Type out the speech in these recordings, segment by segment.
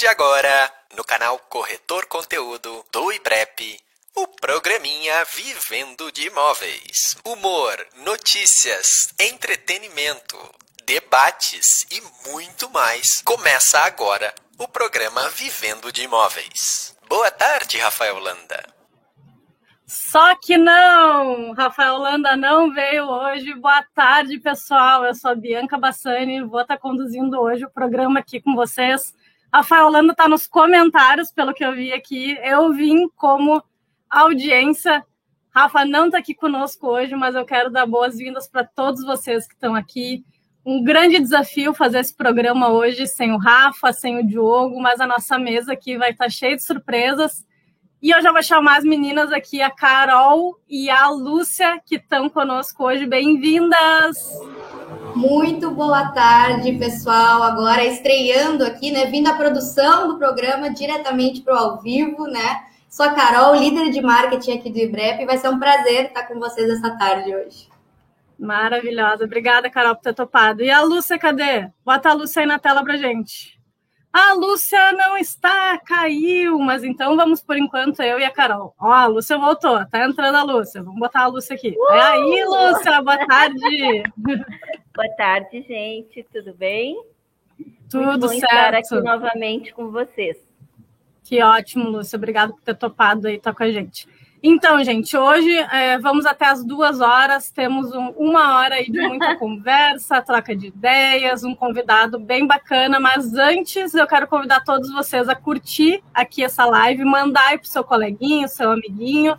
de agora, no canal Corretor Conteúdo do IBREP, o programinha Vivendo de Imóveis. Humor, notícias, entretenimento, debates e muito mais. Começa agora o programa Vivendo de Imóveis. Boa tarde, Rafael Landa. Só que não! Rafael Landa não veio hoje. Boa tarde, pessoal. Eu sou a Bianca Bassani, vou estar conduzindo hoje o programa aqui com vocês. Rafael Landa está nos comentários, pelo que eu vi aqui. Eu vim como audiência. Rafa não está aqui conosco hoje, mas eu quero dar boas-vindas para todos vocês que estão aqui. Um grande desafio fazer esse programa hoje sem o Rafa, sem o Diogo, mas a nossa mesa aqui vai estar cheia de surpresas. E eu já vou chamar as meninas aqui, a Carol e a Lúcia, que estão conosco hoje. Bem-vindas! Muito boa tarde, pessoal. Agora estreando aqui, né? Vindo a produção do programa diretamente para o ao vivo, né? Sou a Carol, líder de marketing aqui do IBREP, vai ser um prazer estar com vocês essa tarde hoje. Maravilhosa. Obrigada, Carol, por ter topado. E a Lúcia, cadê? Bota a Lúcia aí na tela pra gente. A Lúcia não está, caiu, mas então vamos por enquanto eu e a Carol. Ó, a Lúcia voltou, tá entrando a Lúcia. Vamos botar a Lúcia aqui. Uh! É aí, Lúcia, boa tarde. boa tarde, gente, tudo bem? Tudo Muito bom certo. estar aqui novamente com vocês. Que ótimo, Lúcia. Obrigada por ter topado aí, estar tá com a gente. Então, gente, hoje é, vamos até as duas horas, temos um, uma hora aí de muita conversa, troca de ideias, um convidado bem bacana, mas antes eu quero convidar todos vocês a curtir aqui essa live, mandar aí para o seu coleguinho, seu amiguinho,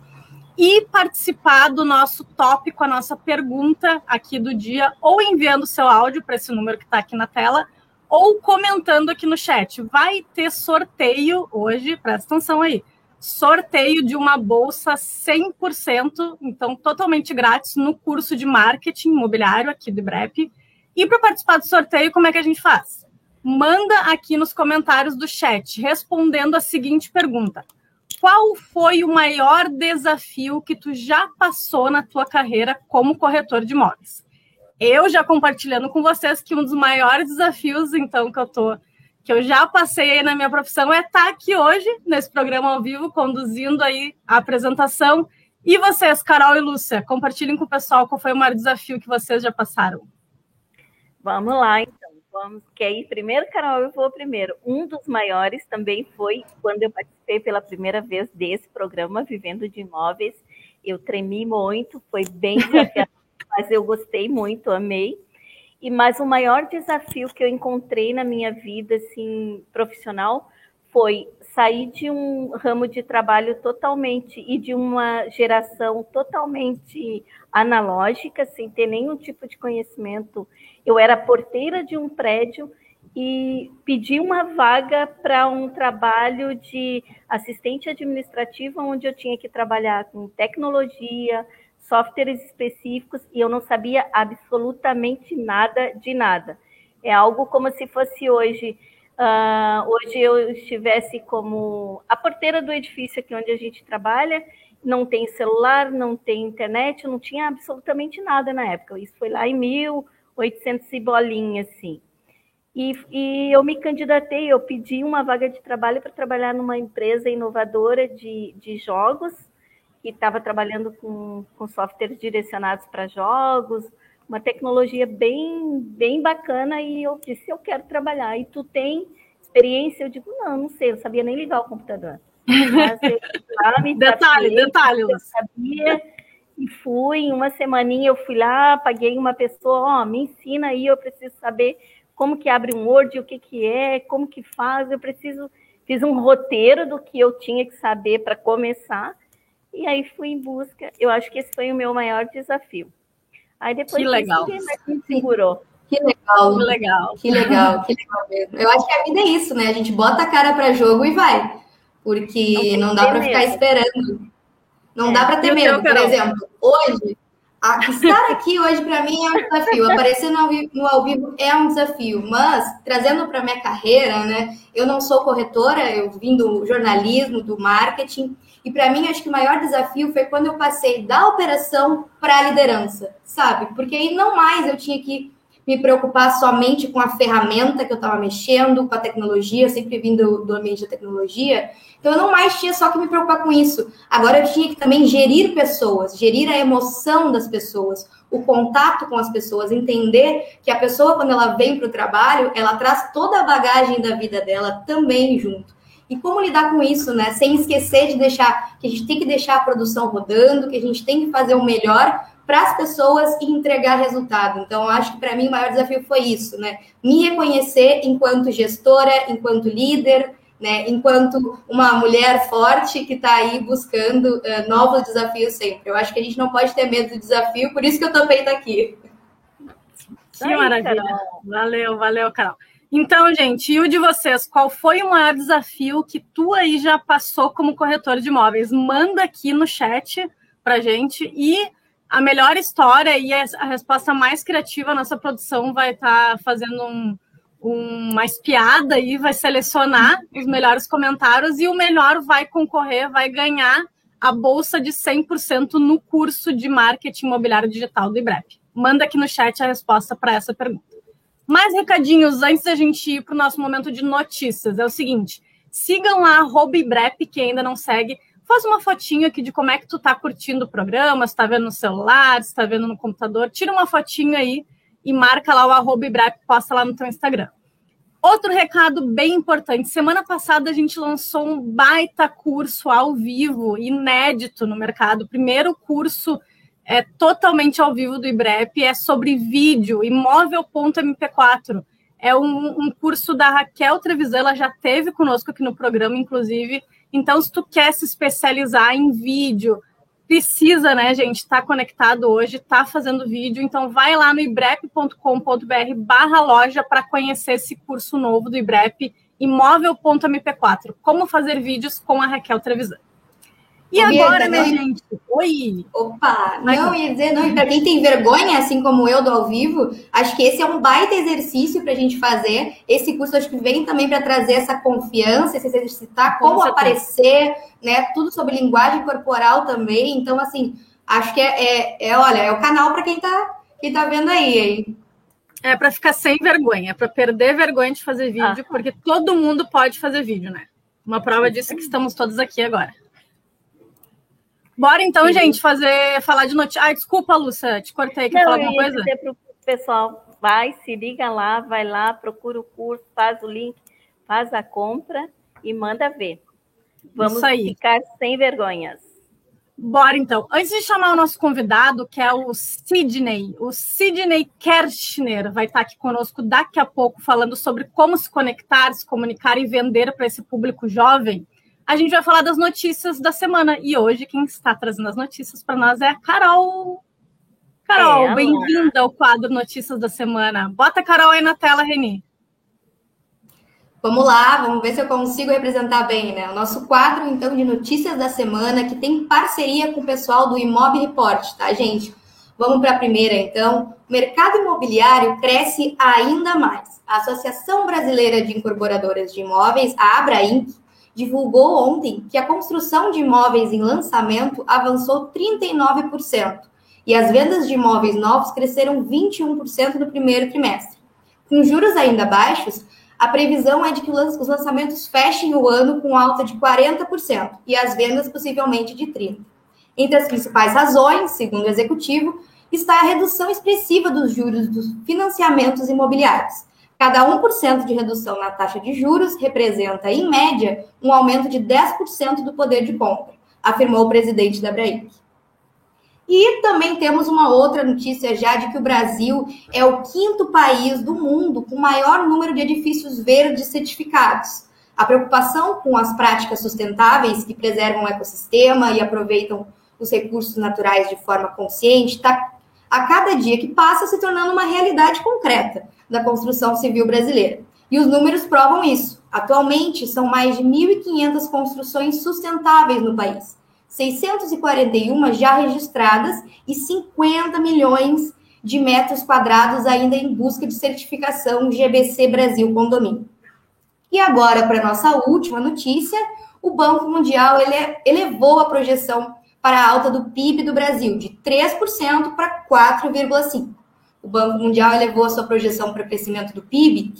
e participar do nosso tópico, a nossa pergunta aqui do dia, ou enviando seu áudio para esse número que está aqui na tela, ou comentando aqui no chat. Vai ter sorteio hoje, presta atenção aí sorteio de uma bolsa 100%, então totalmente grátis, no curso de marketing imobiliário aqui do IBREP. E para participar do sorteio, como é que a gente faz? Manda aqui nos comentários do chat, respondendo a seguinte pergunta: Qual foi o maior desafio que tu já passou na tua carreira como corretor de imóveis? Eu já compartilhando com vocês que um dos maiores desafios, então, que eu estou que eu já passei na minha profissão é estar aqui hoje, nesse programa ao vivo, conduzindo aí a apresentação. E vocês, Carol e Lúcia, compartilhem com o pessoal qual foi o maior desafio que vocês já passaram. Vamos lá, então. Vamos, quer ir primeiro, Carol? Eu vou primeiro. Um dos maiores também foi quando eu participei pela primeira vez desse programa Vivendo de Imóveis. Eu tremi muito, foi bem desafiador, mas eu gostei muito, amei. E mas o maior desafio que eu encontrei na minha vida assim profissional foi sair de um ramo de trabalho totalmente e de uma geração totalmente analógica, sem ter nenhum tipo de conhecimento. Eu era porteira de um prédio e pedi uma vaga para um trabalho de assistente administrativa, onde eu tinha que trabalhar com tecnologia, softwares específicos e eu não sabia absolutamente nada de nada. É algo como se fosse hoje. Uh, hoje eu estivesse como a porteira do edifício aqui onde a gente trabalha, não tem celular, não tem internet, não tinha absolutamente nada na época. Isso foi lá em 1800 e bolinha, assim. E, e, eu me candidatei, eu pedi uma vaga de trabalho para trabalhar numa empresa inovadora de, de jogos, que estava trabalhando com, com softwares direcionados para jogos, uma tecnologia bem, bem bacana, e eu disse, eu quero trabalhar. E tu tem experiência? Eu digo, não, não sei, eu sabia nem ligar o computador. Mas eu, lá, me detalhe, detalhe. Eu sabia e fui, em uma semaninha eu fui lá, paguei uma pessoa, ó, oh, me ensina aí, eu preciso saber como que abre um Word, o que que é, como que faz, eu preciso, fiz um roteiro do que eu tinha que saber para começar, e aí fui em busca. Eu acho que esse foi o meu maior desafio. Aí depois que legal. ninguém mais me segurou. Que legal. Que legal. Que legal, que legal mesmo. Eu acho que a vida é isso, né? A gente bota a cara para jogo e vai. Porque não, não dá para ficar esperando. Não é. dá para ter medo. Por exemplo, hoje, estar aqui hoje para mim é um desafio. Aparecer no ao, vivo, no ao vivo é um desafio. Mas, trazendo para minha carreira, né? Eu não sou corretora, eu vim do jornalismo, do marketing. E para mim, acho que o maior desafio foi quando eu passei da operação para a liderança, sabe? Porque aí não mais eu tinha que me preocupar somente com a ferramenta que eu estava mexendo, com a tecnologia, sempre vindo do ambiente da tecnologia. Então, eu não mais tinha só que me preocupar com isso. Agora, eu tinha que também gerir pessoas, gerir a emoção das pessoas, o contato com as pessoas, entender que a pessoa, quando ela vem para o trabalho, ela traz toda a bagagem da vida dela também junto. E como lidar com isso, né? Sem esquecer de deixar que a gente tem que deixar a produção rodando, que a gente tem que fazer o melhor para as pessoas e entregar resultado. Então, acho que para mim o maior desafio foi isso, né? Me reconhecer enquanto gestora, enquanto líder, né? Enquanto uma mulher forte que está aí buscando uh, novos desafios sempre. Eu acho que a gente não pode ter medo do desafio, por isso que eu topei estar aqui. Que maravilha. Valeu, valeu, Carol. Então, gente, e o de vocês? Qual foi o maior desafio que tu aí já passou como corretor de imóveis? Manda aqui no chat para gente e a melhor história e a resposta mais criativa, a nossa produção vai estar tá fazendo um, um, uma espiada e vai selecionar os melhores comentários e o melhor vai concorrer, vai ganhar a bolsa de 100% no curso de marketing imobiliário digital do IBREP. Manda aqui no chat a resposta para essa pergunta. Mais recadinhos antes da gente ir para o nosso momento de notícias. É o seguinte: sigam lá, IBREP, que ainda não segue faz uma fotinho aqui de como é que tu tá curtindo o programa, se tá vendo no celular, se tá vendo no computador, tira uma fotinho aí e marca lá o arroba Ibrap, posta lá no teu Instagram. Outro recado bem importante. Semana passada a gente lançou um baita curso ao vivo, inédito no mercado. primeiro curso é totalmente ao vivo do IBREP, é sobre vídeo, imóvel.mp4. É um, um curso da Raquel Trevisan, ela já teve conosco aqui no programa, inclusive, então, se tu quer se especializar em vídeo, precisa, né, gente, estar tá conectado hoje, tá fazendo vídeo. Então, vai lá no ibrep.com.br barra loja para conhecer esse curso novo do Ibrep, imóvel.mp4, como fazer vídeos com a Raquel Trevisan. E agora, minha gente? Oi! Opa! Não, ia dizer, não, e para quem tem vergonha, assim como eu do ao vivo, acho que esse é um baita exercício para a gente fazer. Esse curso acho que vem também para trazer essa confiança, se exercitar, como Com aparecer, né? Tudo sobre linguagem corporal também. Então, assim, acho que é, é, é olha, é o canal para quem está quem tá vendo aí, hein? É para ficar sem vergonha, para perder vergonha de fazer vídeo, ah. porque todo mundo pode fazer vídeo, né? Uma prova disso é que estamos todos aqui agora. Bora então, Sim. gente, fazer falar de notícia. Ai, desculpa, Lúcia, te cortei. Quer falar alguma coisa? Dizer pro pessoal, vai, se liga lá, vai lá, procura o curso, faz o link, faz a compra e manda ver. Vamos ficar sem vergonhas. Bora então. Antes de chamar o nosso convidado, que é o Sidney, o Sidney Kershner vai estar aqui conosco daqui a pouco falando sobre como se conectar, se comunicar e vender para esse público jovem a gente vai falar das notícias da semana. E hoje quem está trazendo as notícias para nós é a Carol. Carol, é, bem-vinda ao quadro Notícias da Semana. Bota a Carol aí na tela, Reni. Vamos lá, vamos ver se eu consigo representar bem, né? O nosso quadro, então, de notícias da semana, que tem parceria com o pessoal do Imob Report, tá, gente? Vamos para a primeira, então. O mercado imobiliário cresce ainda mais. A Associação Brasileira de Incorporadoras de Imóveis, a Abrainc, divulgou ontem que a construção de imóveis em lançamento avançou 39% e as vendas de imóveis novos cresceram 21% no primeiro trimestre. Com juros ainda baixos, a previsão é de que os lançamentos fechem o ano com alta de 40% e as vendas possivelmente de 30%. Entre as principais razões, segundo o executivo, está a redução expressiva dos juros dos financiamentos imobiliários, Cada 1% de redução na taxa de juros representa, em média, um aumento de 10% do poder de compra, afirmou o presidente da Braic. E também temos uma outra notícia já de que o Brasil é o quinto país do mundo com maior número de edifícios verdes certificados. A preocupação com as práticas sustentáveis que preservam o ecossistema e aproveitam os recursos naturais de forma consciente está a cada dia que passa se tornando uma realidade concreta da construção civil brasileira. E os números provam isso. Atualmente, são mais de 1.500 construções sustentáveis no país, 641 já registradas e 50 milhões de metros quadrados ainda em busca de certificação GBC Brasil Condomínio. E agora, para nossa última notícia, o Banco Mundial ele elevou a projeção para a alta do PIB do Brasil de 3% para 4,5%. o Banco Mundial elevou a sua projeção para crescimento do PIB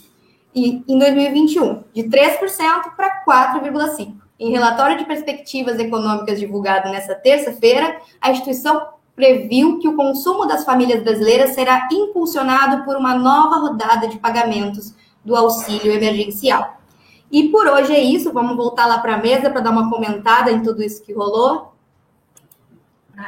em 2021, de 3% para 4,5%. Em relatório de perspectivas econômicas divulgado nesta terça-feira, a instituição previu que o consumo das famílias brasileiras será impulsionado por uma nova rodada de pagamentos do auxílio emergencial. E por hoje é isso, vamos voltar lá para a mesa para dar uma comentada em tudo isso que rolou.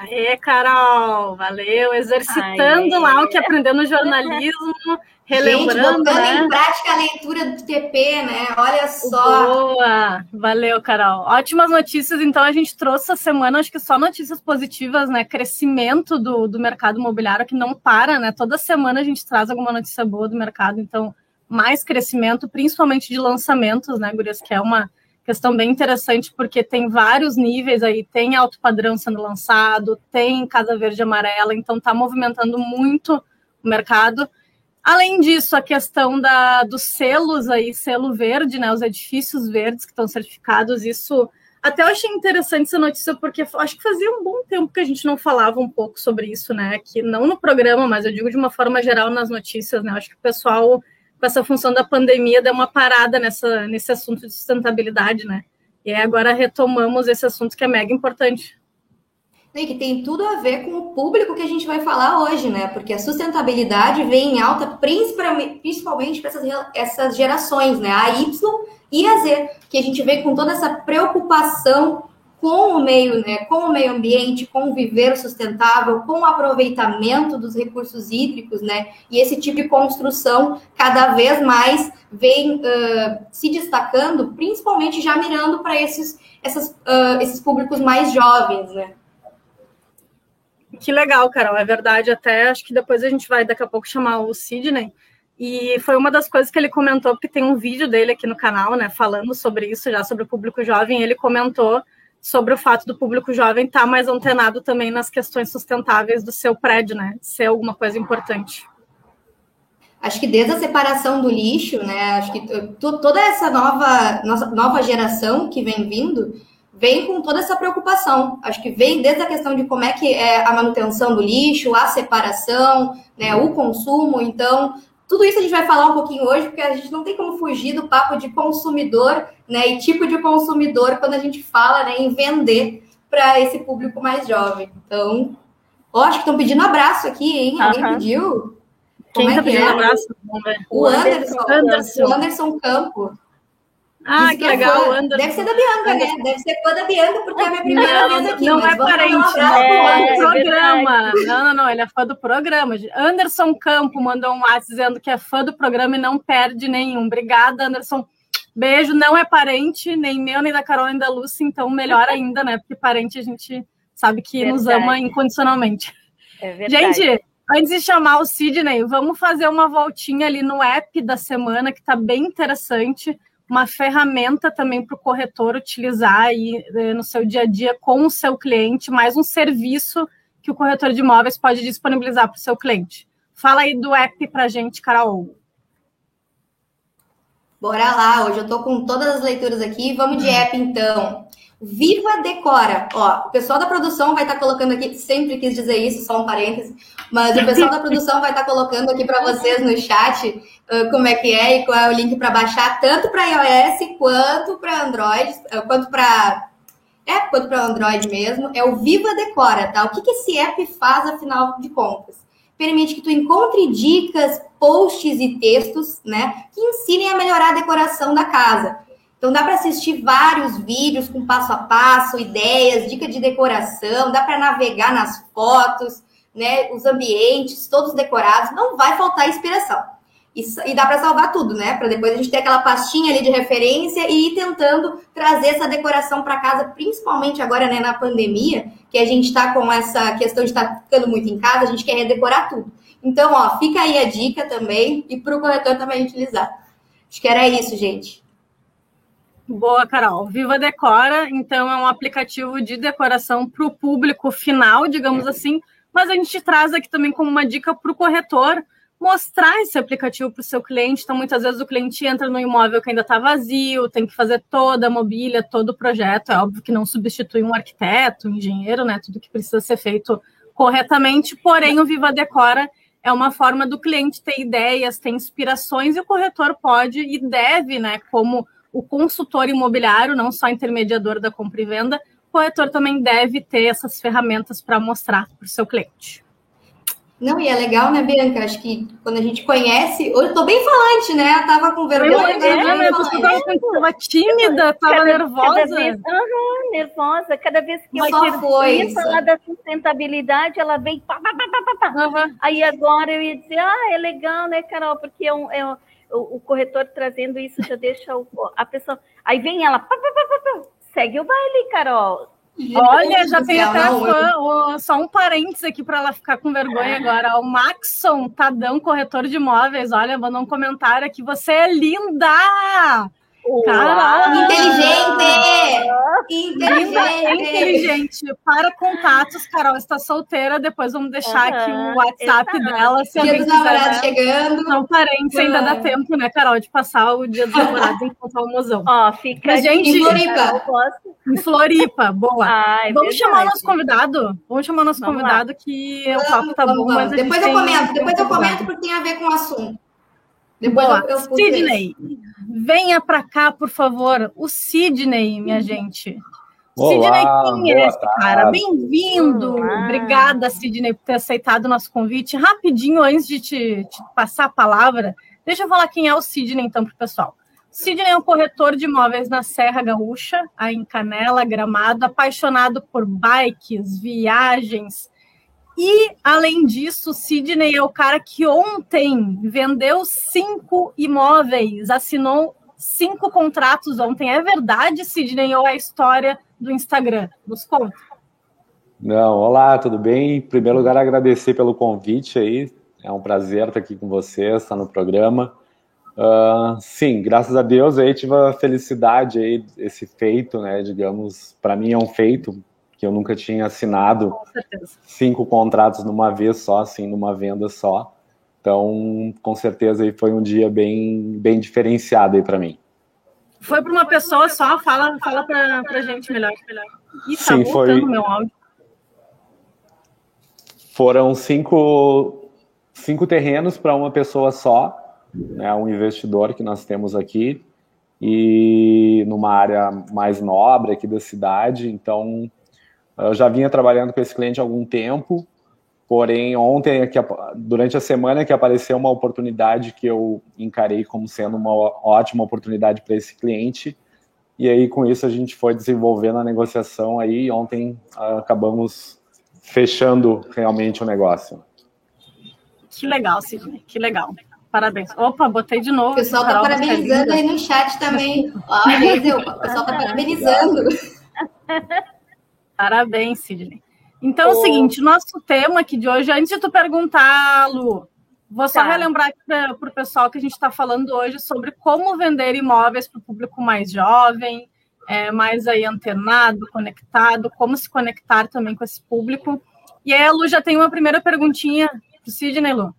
Aê, Carol, valeu, exercitando Aê. lá o que aprendeu no jornalismo, relembrando, Gente, né? em prática a leitura do TP, né? Olha só. Boa, valeu, Carol. Ótimas notícias, então a gente trouxe essa semana, acho que só notícias positivas, né? Crescimento do, do mercado imobiliário que não para, né? Toda semana a gente traz alguma notícia boa do mercado, então mais crescimento, principalmente de lançamentos, né, Gurias, que é uma questão bem interessante, porque tem vários níveis aí, tem alto padrão sendo lançado, tem Casa Verde e Amarela, então está movimentando muito o mercado. Além disso, a questão da, dos selos aí, selo verde, né, os edifícios verdes que estão certificados, isso até eu achei interessante essa notícia, porque acho que fazia um bom tempo que a gente não falava um pouco sobre isso, né, que não no programa, mas eu digo de uma forma geral nas notícias, né, acho que o pessoal com essa função da pandemia, deu uma parada nessa, nesse assunto de sustentabilidade, né? E aí agora retomamos esse assunto que é mega importante. E que tem tudo a ver com o público que a gente vai falar hoje, né? Porque a sustentabilidade vem em alta principalmente para essas, essas gerações, né? A Y e a Z, que a gente vê com toda essa preocupação com o meio, né, com o meio ambiente, com o viver sustentável, com o aproveitamento dos recursos hídricos, né, e esse tipo de construção cada vez mais vem uh, se destacando, principalmente já mirando para esses, essas, uh, esses públicos mais jovens, né. Que legal, Carol, é verdade. Até acho que depois a gente vai daqui a pouco chamar o Sidney. E foi uma das coisas que ele comentou, porque tem um vídeo dele aqui no canal, né, falando sobre isso, já sobre o público jovem. Ele comentou sobre o fato do público jovem estar tá mais antenado também nas questões sustentáveis do seu prédio, né? Ser alguma coisa importante. Acho que desde a separação do lixo, né? Acho que toda essa nova, nova geração que vem vindo vem com toda essa preocupação. Acho que vem desde a questão de como é que é a manutenção do lixo, a separação, né, o consumo. Então, tudo isso a gente vai falar um pouquinho hoje, porque a gente não tem como fugir do papo de consumidor, né? E tipo de consumidor quando a gente fala né, em vender para esse público mais jovem. Então, ó, acho que estão pedindo abraço aqui, hein? Alguém pediu? Quem está é pedindo é? abraço? O Anderson, Anderson. O Anderson Campo. Ah, que, que é legal, Anderson. Deve ser da Bianca, né? Deve ser fã da Bianca, porque é a minha primeira não, vez aqui. Não é parente, é, é programa. Não, não, não, ele é fã do programa. Anderson Campo mandou um WhatsApp dizendo que é fã do programa e não perde nenhum. Obrigada, Anderson. Beijo, não é parente, nem meu, nem da Carol, nem da Lucy, então melhor ainda, né? Porque parente a gente sabe que verdade. nos ama incondicionalmente. É verdade. Gente, antes de chamar o Sidney, vamos fazer uma voltinha ali no app da semana, que tá bem interessante uma ferramenta também para o corretor utilizar aí eh, no seu dia a dia com o seu cliente, mais um serviço que o corretor de imóveis pode disponibilizar para o seu cliente. Fala aí do app para a gente, Carol. Bora lá, hoje eu estou com todas as leituras aqui. Vamos de app então. Viva Decora. Ó, o pessoal da produção vai estar tá colocando aqui, sempre quis dizer isso, só um parêntese, mas o pessoal da produção vai estar tá colocando aqui para vocês no chat uh, como é que é e qual é o link para baixar, tanto para iOS quanto para Android, uh, quanto para é, quanto para Android mesmo. É o Viva Decora, tá? O que, que esse app faz, afinal de contas? Permite que tu encontre dicas, posts e textos, né, que ensinem a melhorar a decoração da casa. Então dá para assistir vários vídeos com passo a passo, ideias, dica de decoração, dá para navegar nas fotos, né, os ambientes todos decorados, não vai faltar inspiração. E, e dá para salvar tudo, né? Para depois a gente ter aquela pastinha ali de referência e ir tentando trazer essa decoração para casa, principalmente agora, né, na pandemia, que a gente está com essa questão de estar tá ficando muito em casa, a gente quer redecorar tudo. Então, ó, fica aí a dica também e para o corretor também utilizar. Acho que era isso, gente. Boa, Carol. Viva Decora, então, é um aplicativo de decoração para o público final, digamos assim, mas a gente traz aqui também como uma dica para o corretor mostrar esse aplicativo para o seu cliente. Então, muitas vezes o cliente entra no imóvel que ainda está vazio, tem que fazer toda a mobília, todo o projeto. É óbvio que não substitui um arquiteto, um engenheiro, né? Tudo que precisa ser feito corretamente. Porém, o Viva Decora é uma forma do cliente ter ideias, ter inspirações, e o corretor pode e deve, né, como o consultor imobiliário, não só intermediador da compra e venda, o corretor também deve ter essas ferramentas para mostrar para o seu cliente. Não, e é legal, né, Bianca? Acho que quando a gente conhece. Hoje eu tô bem falante, né? Eu tava com vergonha. Eu, é, né? tava tímida, tava cada, nervosa. Cada vez, uhum, nervosa. Cada vez que Mas eu ia falar da sustentabilidade, ela vem. Pá, pá, pá, pá, uhum. Aí agora eu ia dizer, ah, é legal, né, Carol? Porque é um, é um, o, o, corretor trazendo isso já deixa o, a pessoa. Aí vem ela, pá, pá, pá, pá, segue o baile, Carol. Olha, já tem até fã, só um parênteses aqui para ela ficar com vergonha agora. O Maxon Tadão, corretor de imóveis, olha, mandou um comentário aqui. Você é linda! Caralho! Inteligente! Inteligente! inteligente. Para contatos, Carol está solteira. Depois vamos deixar uhum, aqui o WhatsApp exato. dela. Se dia dos namorados chegando. Não parentes, ainda dá tempo, né, Carol, de passar o dia dos namorados enquanto o mozão. Ó, fica Mas, gente, em Floripa. Em Floripa, boa. Ai, vamos verdade. chamar o nosso convidado? Vamos chamar o nosso vamos convidado lá. que vamos, o papo tá vamos, bom, mas Depois eu comento, depois eu comento porque tem a ver com o assunto. Depois Boa. eu, eu Sidney, venha para cá, por favor. O Sidney, minha gente. Olá, Sidney, quem é esse tarde. cara? Bem-vindo. Obrigada, Sidney, por ter aceitado o nosso convite. Rapidinho, antes de te, te, passar a palavra, deixa eu falar quem é o Sidney, então, para o pessoal. Sidney é um corretor de imóveis na Serra Gaúcha, aí em Canela, Gramado, apaixonado por bikes, viagens, e, além disso, Sidney é o cara que ontem vendeu cinco imóveis, assinou cinco contratos ontem. É verdade, Sidney, ou é a história do Instagram? Nos conta. Não, olá, tudo bem? Em primeiro lugar, agradecer pelo convite aí. É um prazer estar aqui com vocês, estar no programa. Uh, sim, graças a Deus aí tive a felicidade aí, esse feito, né? Digamos, para mim é um feito, que eu nunca tinha assinado cinco contratos numa vez só, assim, numa venda só. Então, com certeza, aí foi um dia bem, bem diferenciado aí para mim. Foi para uma pessoa só? Fala, fala para a gente melhor. melhor. Ih, tá Sim, foi. Meu áudio. Foram cinco, cinco terrenos para uma pessoa só, né, um investidor que nós temos aqui, e numa área mais nobre aqui da cidade. Então, eu já vinha trabalhando com esse cliente há algum tempo, porém ontem, durante a semana, que apareceu uma oportunidade que eu encarei como sendo uma ótima oportunidade para esse cliente, e aí com isso a gente foi desenvolvendo a negociação aí, e ontem acabamos fechando realmente o negócio. Que legal, Sidney, que legal. Parabéns. Opa, botei de novo. O pessoal está parabenizando aí no chat também. Ó, o pessoal está parabenizando. Parabéns, Sidney. Então, oh. é o seguinte, nosso tema aqui de hoje, antes de tu perguntar, Lu, vou só tá. relembrar para o pessoal que a gente está falando hoje sobre como vender imóveis para o público mais jovem, é, mais aí antenado, conectado, como se conectar também com esse público. E aí a Lu já tem uma primeira perguntinha para o Sidney, Lu.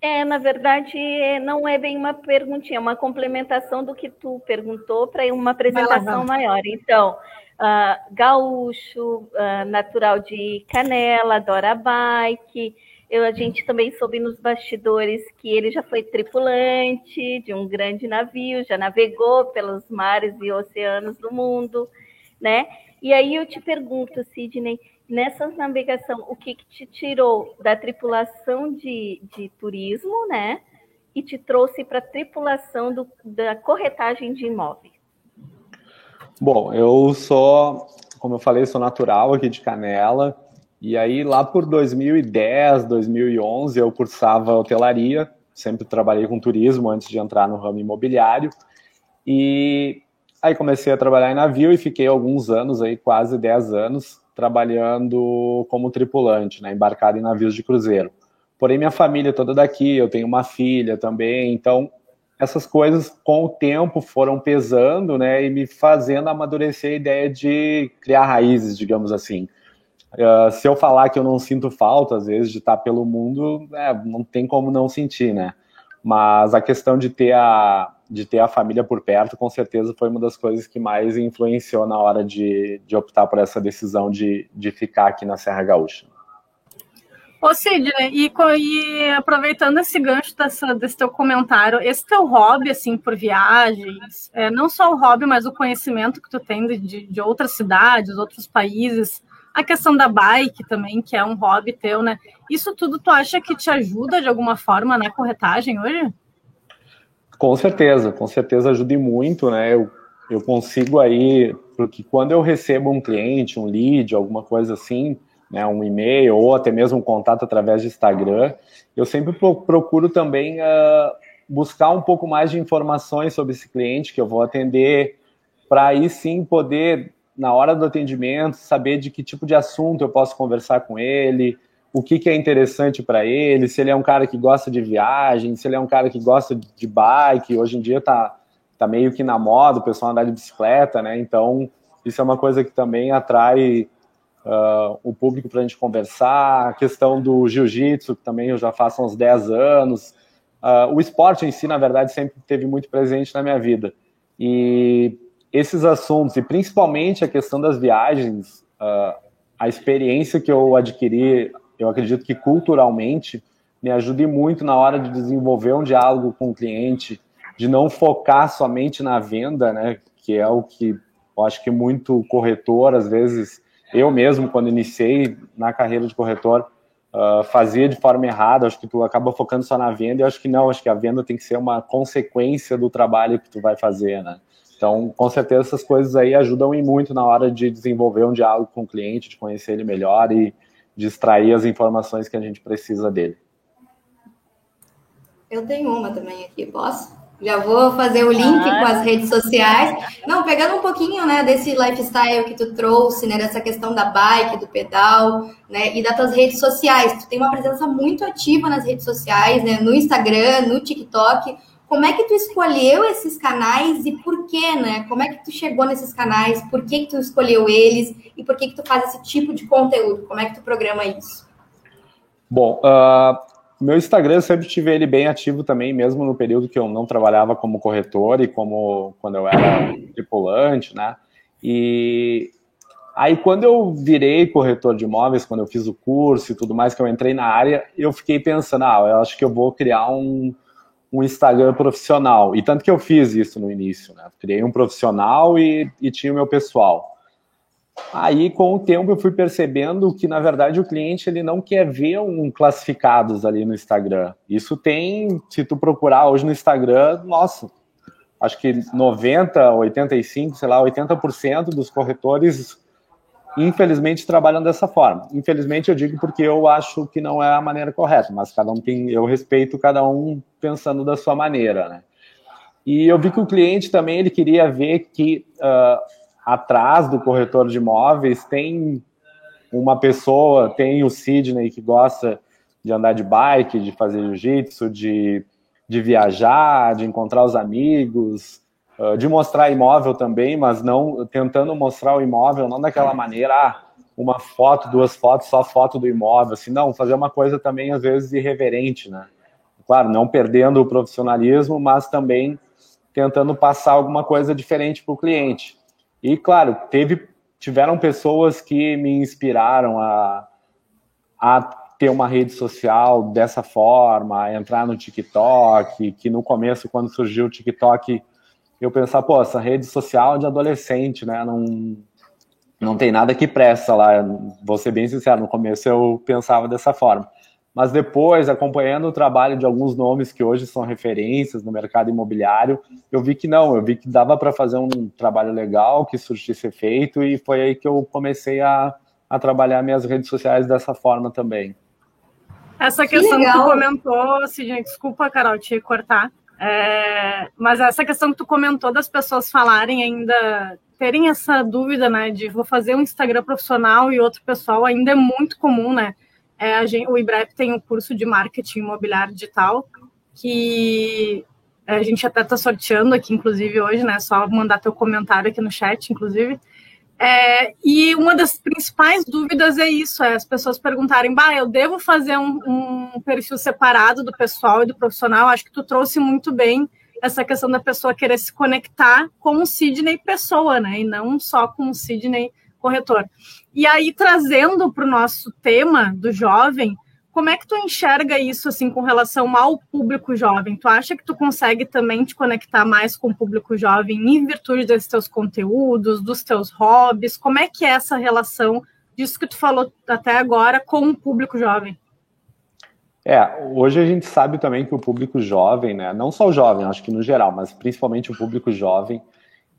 É, na verdade, não é bem uma perguntinha, é uma complementação do que tu perguntou para uma apresentação maior. Então, uh, gaúcho, uh, natural de Canela, adora bike. Eu, a gente também soube nos bastidores que ele já foi tripulante de um grande navio, já navegou pelos mares e oceanos do mundo, né? E aí eu te pergunto, Sidney, nessa navegação, o que, que te tirou da tripulação de, de turismo, né? E te trouxe para a tripulação do, da corretagem de imóveis? Bom, eu sou, como eu falei, sou natural aqui de Canela. E aí, lá por 2010, 2011, eu cursava hotelaria. Sempre trabalhei com turismo antes de entrar no ramo imobiliário. E aí comecei a trabalhar em navio e fiquei alguns anos aí, quase 10 anos, trabalhando como tripulante, né, embarcado em navios de cruzeiro. Porém, minha família é toda daqui, eu tenho uma filha também, então essas coisas com o tempo foram pesando, né, e me fazendo amadurecer a ideia de criar raízes, digamos assim. Uh, se eu falar que eu não sinto falta, às vezes, de estar pelo mundo, é, não tem como não sentir, né? Mas a questão de ter a, de ter a família por perto, com certeza, foi uma das coisas que mais influenciou na hora de, de optar por essa decisão de, de ficar aqui na Serra Gaúcha. Ô, Sidney, e, e, aproveitando esse gancho dessa, desse teu comentário, esse teu hobby, assim, por viagens, é, não só o hobby, mas o conhecimento que tu tem de, de outras cidades, outros países, a questão da bike também, que é um hobby teu, né? Isso tudo tu acha que te ajuda de alguma forma na corretagem hoje? Com certeza, com certeza ajuda muito, né? Eu, eu consigo aí, porque quando eu recebo um cliente, um lead, alguma coisa assim, né, um e-mail ou até mesmo um contato através de Instagram, eu sempre procuro também uh, buscar um pouco mais de informações sobre esse cliente que eu vou atender, para aí sim poder, na hora do atendimento, saber de que tipo de assunto eu posso conversar com ele, o que, que é interessante para ele, se ele é um cara que gosta de viagem, se ele é um cara que gosta de bike, hoje em dia tá, tá meio que na moda o pessoal andar de bicicleta, né? Então, isso é uma coisa que também atrai uh, o público para a gente conversar, a questão do jiu-jitsu, que também eu já faço há uns 10 anos. Uh, o esporte em si, na verdade, sempre teve muito presente na minha vida. E esses assuntos, e principalmente a questão das viagens, uh, a experiência que eu adquiri, eu acredito que culturalmente, me ajude muito na hora de desenvolver um diálogo com o cliente, de não focar somente na venda, né, que é o que eu acho que muito corretor, às vezes, eu mesmo, quando iniciei na carreira de corretor, uh, fazia de forma errada. Acho que tu acaba focando só na venda. E acho que não. Acho que a venda tem que ser uma consequência do trabalho que tu vai fazer, né? Então, com certeza, essas coisas aí ajudam e muito na hora de desenvolver um diálogo com o cliente, de conhecer ele melhor e de extrair as informações que a gente precisa dele. Eu tenho uma também aqui, posso? Já vou fazer o link ah, com as redes sociais. Não, pegando um pouquinho, né, desse lifestyle que tu trouxe, né, dessa questão da bike, do pedal, né, e das tuas redes sociais. Tu tem uma presença muito ativa nas redes sociais, né, no Instagram, no TikTok. Como é que tu escolheu esses canais e por quê, né? Como é que tu chegou nesses canais? Por que, que tu escolheu eles? E por que, que tu faz esse tipo de conteúdo? Como é que tu programa isso? Bom, uh, meu Instagram eu sempre tive ele bem ativo também, mesmo no período que eu não trabalhava como corretor e como quando eu era tripulante, né? E aí quando eu virei corretor de imóveis, quando eu fiz o curso e tudo mais, que eu entrei na área, eu fiquei pensando, ah, eu acho que eu vou criar um, um Instagram profissional. E tanto que eu fiz isso no início, né? Criei um profissional e, e tinha o meu pessoal. Aí, com o tempo, eu fui percebendo que, na verdade, o cliente ele não quer ver um classificados ali no Instagram. Isso tem, se tu procurar hoje no Instagram, nossa, acho que 90, 85, sei lá, 80% dos corretores, infelizmente, trabalham dessa forma. Infelizmente, eu digo porque eu acho que não é a maneira correta, mas cada um tem, eu respeito cada um pensando da sua maneira, né? E eu vi que o cliente também ele queria ver que uh, atrás do corretor de imóveis tem uma pessoa, tem o Sidney que gosta de andar de bike, de fazer jiu-jitsu, de, de viajar, de encontrar os amigos, uh, de mostrar imóvel também, mas não tentando mostrar o imóvel não daquela maneira, ah, uma foto, duas fotos, só foto do imóvel, assim, não, fazer uma coisa também às vezes irreverente, né? Claro, não perdendo o profissionalismo, mas também tentando passar alguma coisa diferente para o cliente. E, claro, teve, tiveram pessoas que me inspiraram a, a ter uma rede social dessa forma, a entrar no TikTok, que no começo, quando surgiu o TikTok, eu pensava, pô, essa rede social de adolescente, né? Não, não tem nada que presta lá. Vou ser bem sincero, no começo eu pensava dessa forma. Mas depois, acompanhando o trabalho de alguns nomes que hoje são referências no mercado imobiliário, eu vi que não, eu vi que dava para fazer um trabalho legal, que surgisse efeito, e foi aí que eu comecei a, a trabalhar minhas redes sociais dessa forma também. Essa questão que, que tu comentou, Cidinha, desculpa, Carol, te cortar, é, mas essa questão que tu comentou das pessoas falarem ainda, terem essa dúvida, né, de vou fazer um Instagram profissional e outro pessoal, ainda é muito comum, né? É, gente, o IBREP tem um curso de marketing imobiliário digital que a gente até está sorteando aqui, inclusive, hoje, né? Só mandar teu comentário aqui no chat, inclusive. É, e uma das principais dúvidas é isso: é as pessoas perguntarem, bah, eu devo fazer um, um, perfil separado do pessoal e do profissional? Acho que tu trouxe muito bem essa questão da pessoa querer se conectar com o Sidney pessoa, né? E não só com o Sidney corretor. E aí, trazendo para o nosso tema do jovem, como é que tu enxerga isso assim com relação ao público jovem? Tu acha que tu consegue também te conectar mais com o público jovem em virtude desses teus conteúdos, dos teus hobbies? Como é que é essa relação disso que tu falou até agora com o público jovem? É, hoje a gente sabe também que o público jovem, né, não só o jovem, acho que no geral, mas principalmente o público jovem,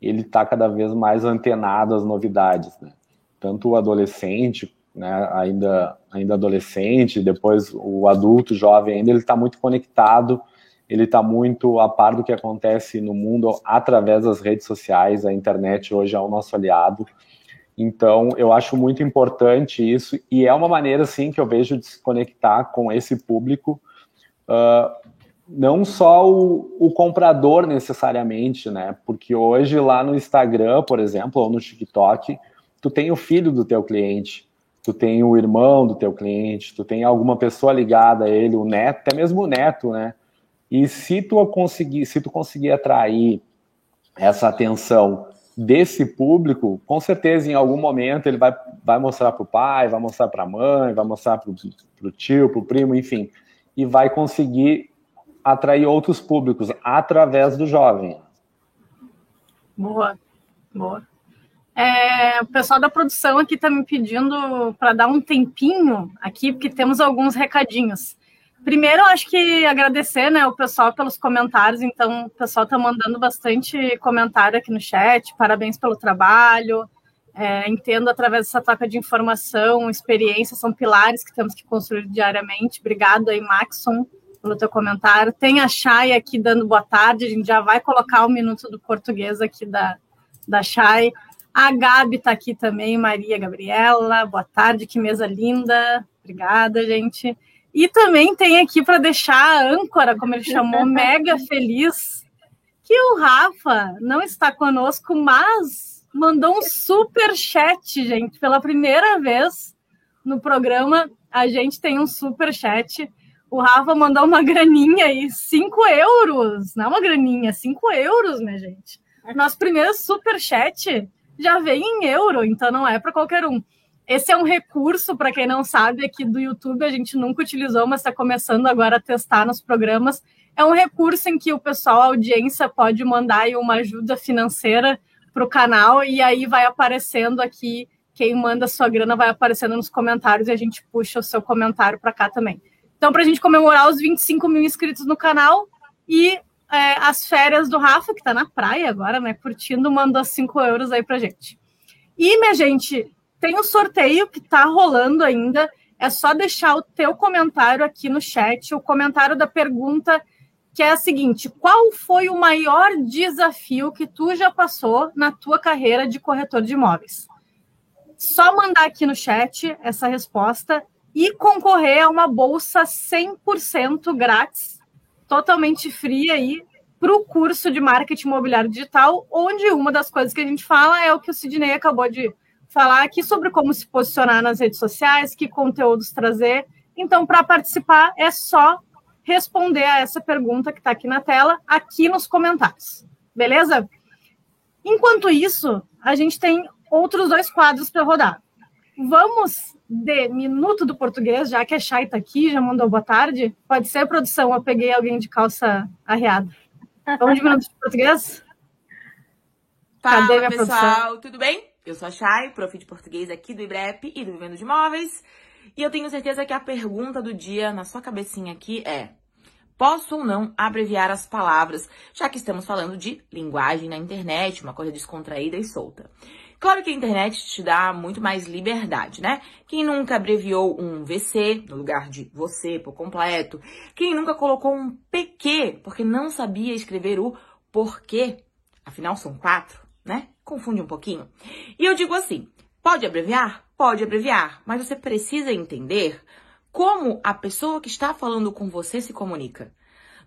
ele está cada vez mais antenado às novidades, né? Tanto o adolescente né, ainda, ainda adolescente, depois o adulto, jovem ainda, ele está muito conectado, ele está muito a par do que acontece no mundo através das redes sociais, a internet hoje é o nosso aliado. Então, eu acho muito importante isso, e é uma maneira, sim, que eu vejo de se conectar com esse público, uh, não só o, o, comprador necessariamente, né? Porque hoje lá no Instagram, por exemplo, ou no TikTok, tu tem o filho do teu cliente, tu tem o irmão do teu cliente, tu tem alguma pessoa ligada a ele, o neto, até mesmo o neto, né? E se tu conseguir, se tu conseguir atrair essa atenção desse público, com certeza em algum momento ele vai, vai mostrar para o pai, vai mostrar para a mãe, vai mostrar para o tio, para o primo, enfim, e vai conseguir atrair outros públicos através do jovem. Boa, boa. É, o pessoal da produção aqui está me pedindo para dar um tempinho aqui, porque temos alguns recadinhos. Primeiro, acho que agradecer né, o pessoal pelos comentários. Então, o pessoal está mandando bastante comentário aqui no chat. Parabéns pelo trabalho. É, entendo através dessa troca de informação, experiência, são pilares que temos que construir diariamente. Obrigado aí, Maxon, pelo teu comentário. Tem a Chay aqui dando boa tarde. A gente já vai colocar o minuto do português aqui da, da Chay. A Gabi está aqui também, Maria Gabriela. Boa tarde, que mesa linda. Obrigada, gente. E também tem aqui para deixar a âncora, como ele chamou, mega feliz, que o Rafa não está conosco, mas mandou um super chat, gente. Pela primeira vez no programa, a gente tem um super chat. O Rafa mandou uma graninha aí, 5 euros. Não é uma graninha, 5 euros, minha gente. Nosso primeiro super chat já vem em euro, então não é para qualquer um. Esse é um recurso, para quem não sabe, aqui do YouTube, a gente nunca utilizou, mas está começando agora a testar nos programas. É um recurso em que o pessoal, a audiência, pode mandar uma ajuda financeira para o canal e aí vai aparecendo aqui, quem manda sua grana vai aparecendo nos comentários e a gente puxa o seu comentário para cá também. Então, para a gente comemorar os 25 mil inscritos no canal e é, as férias do Rafa, que está na praia agora, né? Curtindo, mandou 5 euros aí pra gente. E, minha gente, tem um sorteio que está rolando ainda. É só deixar o teu comentário aqui no chat, o comentário da pergunta que é a seguinte: qual foi o maior desafio que tu já passou na tua carreira de corretor de imóveis? Só mandar aqui no chat essa resposta e concorrer a uma bolsa 100% grátis totalmente fria aí para o curso de marketing imobiliário digital, onde uma das coisas que a gente fala é o que o Sidney acabou de falar aqui sobre como se posicionar nas redes sociais, que conteúdos trazer. Então, para participar, é só responder a essa pergunta que está aqui na tela, aqui nos comentários. Beleza? Enquanto isso, a gente tem outros dois quadros para rodar. Vamos de Minuto do Português, já que a Chay está aqui, já mandou boa tarde. Pode ser, produção, eu peguei alguém de calça arreada. Vamos de Minuto do Português? Fala, Cadê minha pessoal, produção? tudo bem? Eu sou a Chay, prof de português aqui do IBREP e do Vivendo de Imóveis. E eu tenho certeza que a pergunta do dia na sua cabecinha aqui é: posso ou não abreviar as palavras, já que estamos falando de linguagem na internet, uma coisa descontraída e solta. Claro que a internet te dá muito mais liberdade, né? Quem nunca abreviou um VC no lugar de você por completo? Quem nunca colocou um PQ porque não sabia escrever o porquê? Afinal, são quatro, né? Confunde um pouquinho. E eu digo assim: pode abreviar? Pode abreviar, mas você precisa entender como a pessoa que está falando com você se comunica.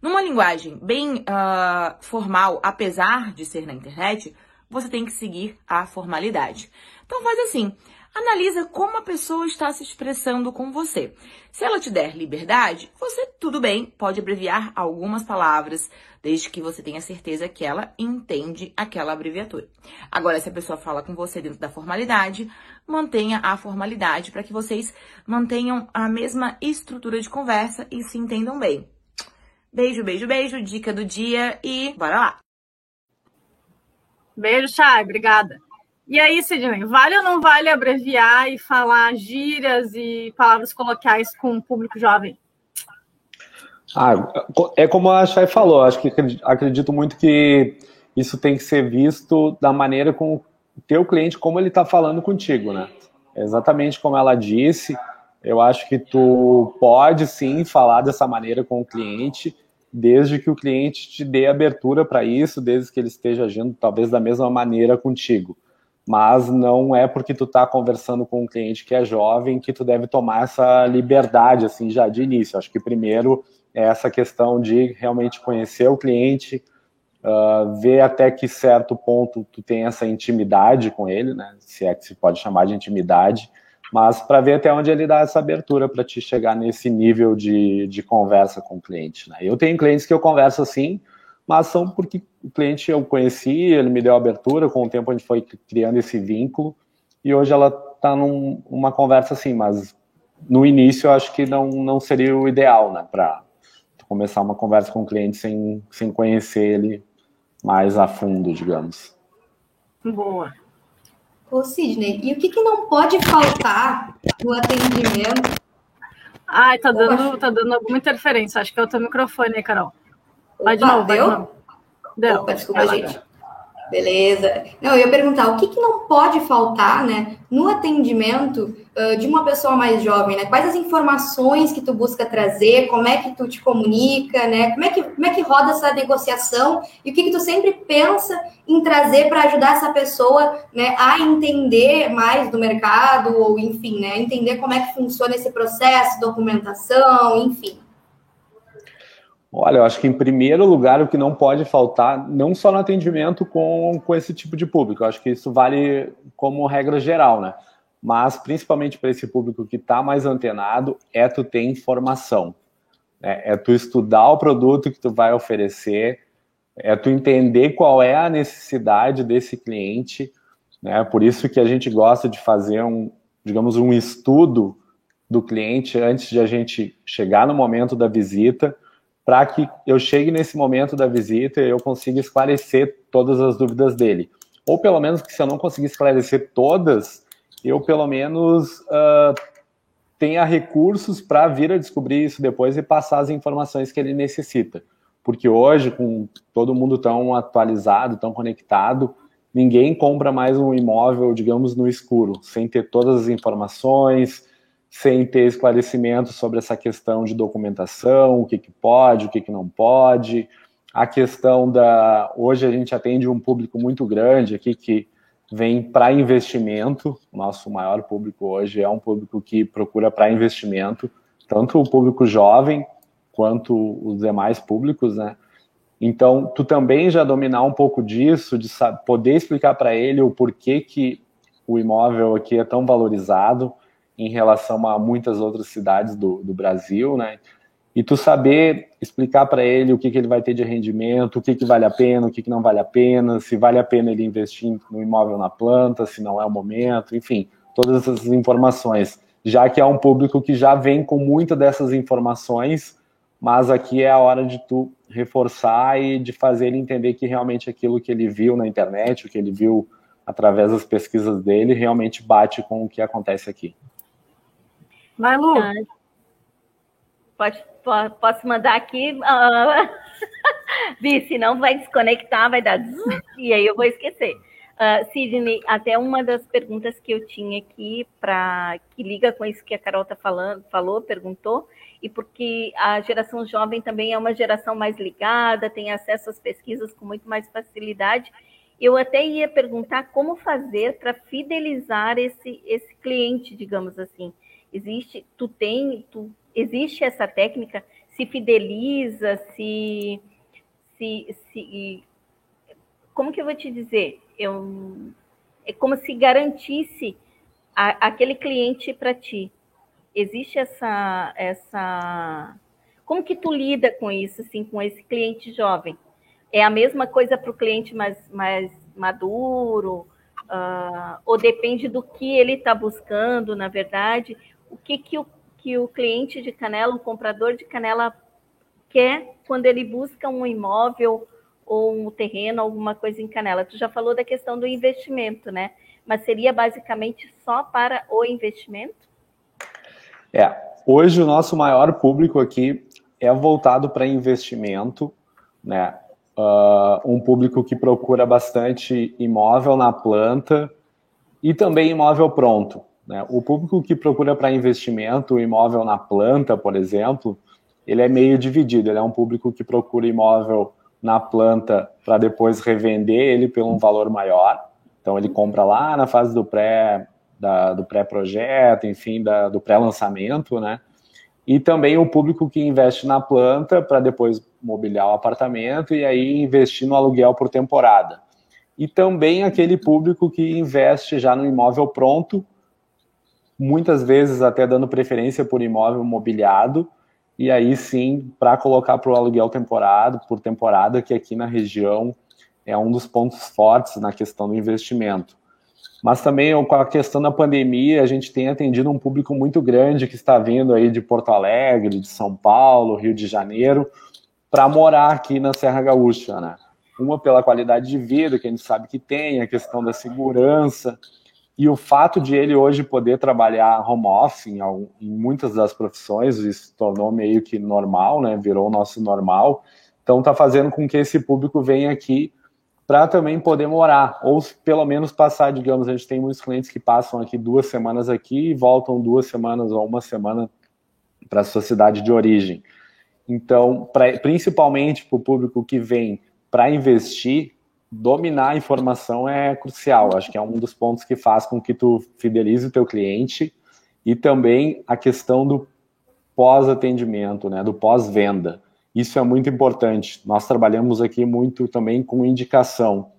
Numa linguagem bem uh, formal, apesar de ser na internet, você tem que seguir a formalidade. Então faz assim. analisa como a pessoa está se expressando com você. Se ela te der liberdade, você tudo bem, pode abreviar algumas palavras, desde que você tenha certeza que ela entende aquela abreviatura. Agora, se a pessoa fala com você dentro da formalidade, mantenha a formalidade para que vocês mantenham a mesma estrutura de conversa e se entendam bem. Beijo, beijo, beijo, dica do dia e bora lá! Beijo, Chay, obrigada. E aí, Sidney, vale ou não vale abreviar e falar gírias e palavras coloquiais com o público jovem? Ah, é como a Chay falou, acho que acredito muito que isso tem que ser visto da maneira com o teu cliente, como ele está falando contigo, né? Exatamente como ela disse, eu acho que tu pode sim falar dessa maneira com o cliente, desde que o cliente te dê abertura para isso, desde que ele esteja agindo talvez da mesma maneira contigo mas não é porque tu está conversando com um cliente que é jovem que tu deve tomar essa liberdade assim já de início. Acho que primeiro é essa questão de realmente conhecer o cliente, uh, ver até que certo ponto tu tem essa intimidade com ele, né? Se é que se pode chamar de intimidade, mas para ver até onde ele dá essa abertura para te chegar nesse nível de, de conversa com o cliente. Né? Eu tenho clientes que eu converso assim, mas são porque o cliente eu conheci, ele me deu abertura, com o tempo a gente foi criando esse vínculo, e hoje ela está numa conversa assim, mas no início eu acho que não, não seria o ideal, né, para começar uma conversa com o cliente sem, sem conhecer ele mais a fundo, digamos. Boa. Ô, Sidney, e o que, que não pode faltar no atendimento? Ai, tá dando, tá dando alguma interferência. Acho que é o teu microfone aí, Carol. Vai de novo, deu? Vai de novo. Deu. Opa, desculpa, gente. Beleza. Não, eu ia perguntar o que, que não pode faltar, né, no atendimento uh, de uma pessoa mais jovem, né? Quais as informações que tu busca trazer? Como é que tu te comunica, né? Como é que, como é que roda essa negociação? E o que, que tu sempre pensa em trazer para ajudar essa pessoa, né, a entender mais do mercado ou, enfim, né, entender como é que funciona esse processo, documentação, enfim. Olha, eu acho que em primeiro lugar o que não pode faltar, não só no atendimento com, com esse tipo de público, eu acho que isso vale como regra geral, né? Mas principalmente para esse público que está mais antenado, é tu ter informação. Né? É tu estudar o produto que tu vai oferecer, é tu entender qual é a necessidade desse cliente, né? Por isso que a gente gosta de fazer um, digamos, um estudo do cliente antes de a gente chegar no momento da visita para que eu chegue nesse momento da visita e eu consiga esclarecer todas as dúvidas dele. Ou pelo menos que se eu não conseguir esclarecer todas, eu pelo menos uh, tenha recursos para vir a descobrir isso depois e passar as informações que ele necessita. Porque hoje, com todo mundo tão atualizado, tão conectado, ninguém compra mais um imóvel, digamos, no escuro, sem ter todas as informações, sem ter esclarecimento sobre essa questão de documentação, o que, que pode, o que, que não pode. A questão da. Hoje a gente atende um público muito grande aqui que vem para investimento. Nosso maior público hoje é um público que procura para investimento, tanto o público jovem quanto os demais públicos, né? Então, tu também já dominar um pouco disso, de poder explicar para ele o porquê que o imóvel aqui é tão valorizado, em relação a muitas outras cidades do, do Brasil, né? E tu saber explicar para ele o que, que ele vai ter de rendimento, o que, que vale a pena, o que, que não vale a pena, se vale a pena ele investir no imóvel na planta, se não é o momento, enfim, todas essas informações. Já que é um público que já vem com muitas dessas informações, mas aqui é a hora de tu reforçar e de fazer ele entender que realmente aquilo que ele viu na internet, o que ele viu através das pesquisas dele, realmente bate com o que acontece aqui. Vai, Lu. Ah, pode, posso mandar aqui. Uh, Vi, senão vai desconectar, vai dar. E aí eu vou esquecer. Uh, Sidney, até uma das perguntas que eu tinha aqui, para que liga com isso que a Carol tá falando, falou, perguntou, e porque a geração jovem também é uma geração mais ligada, tem acesso às pesquisas com muito mais facilidade. Eu até ia perguntar como fazer para fidelizar esse, esse cliente, digamos assim. Existe, tu tem, tu, existe essa técnica, se fideliza, se, se, se, como que eu vou te dizer? Eu, é como se garantisse a, aquele cliente para ti, existe essa, essa, como que tu lida com isso, assim, com esse cliente jovem? É a mesma coisa para o cliente mais, mais maduro? Uh, ou depende do que ele está buscando, na verdade? O que, que, o, que o cliente de canela, o comprador de canela quer quando ele busca um imóvel ou um terreno, alguma coisa em canela? Tu já falou da questão do investimento, né? Mas seria basicamente só para o investimento? É, hoje o nosso maior público aqui é voltado para investimento, né? Uh, um público que procura bastante imóvel na planta e também imóvel pronto. Né? O público que procura para investimento, imóvel na planta, por exemplo, ele é meio dividido. Ele é um público que procura imóvel na planta para depois revender ele por um valor maior. Então ele compra lá na fase do pré da, do pré-projeto, enfim, da, do pré-lançamento, né? E também o público que investe na planta para depois mobiliar o apartamento e aí investir no aluguel por temporada. E também aquele público que investe já no imóvel pronto, muitas vezes até dando preferência por imóvel mobiliado, e aí sim para colocar para o aluguel temporada, por temporada, que aqui na região é um dos pontos fortes na questão do investimento. Mas também com a questão da pandemia, a gente tem atendido um público muito grande que está vindo aí de Porto Alegre, de São Paulo, Rio de Janeiro, para morar aqui na Serra Gaúcha, né? Uma pela qualidade de vida que a gente sabe que tem, a questão da segurança e o fato de ele hoje poder trabalhar home office em, em muitas das profissões, isso tornou meio que normal, né? Virou o nosso normal. Então está fazendo com que esse público venha aqui para também poder morar, ou pelo menos passar, digamos, a gente tem muitos clientes que passam aqui duas semanas aqui e voltam duas semanas ou uma semana para a sua cidade de origem. Então, pra, principalmente para o público que vem para investir, dominar a informação é crucial. Acho que é um dos pontos que faz com que tu fidelize o teu cliente e também a questão do pós-atendimento, né, do pós-venda. Isso é muito importante. Nós trabalhamos aqui muito também com indicação.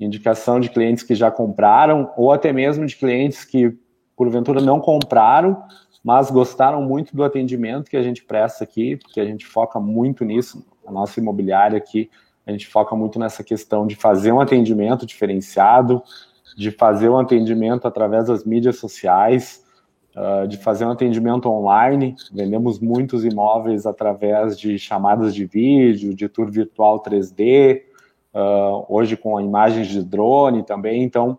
Indicação de clientes que já compraram, ou até mesmo de clientes que, porventura, não compraram, mas gostaram muito do atendimento que a gente presta aqui, porque a gente foca muito nisso. A nossa imobiliária aqui, a gente foca muito nessa questão de fazer um atendimento diferenciado, de fazer um atendimento através das mídias sociais, uh, de fazer um atendimento online. Vendemos muitos imóveis através de chamadas de vídeo, de tour virtual 3D, uh, ah, hoje com imagens de drone também. Então,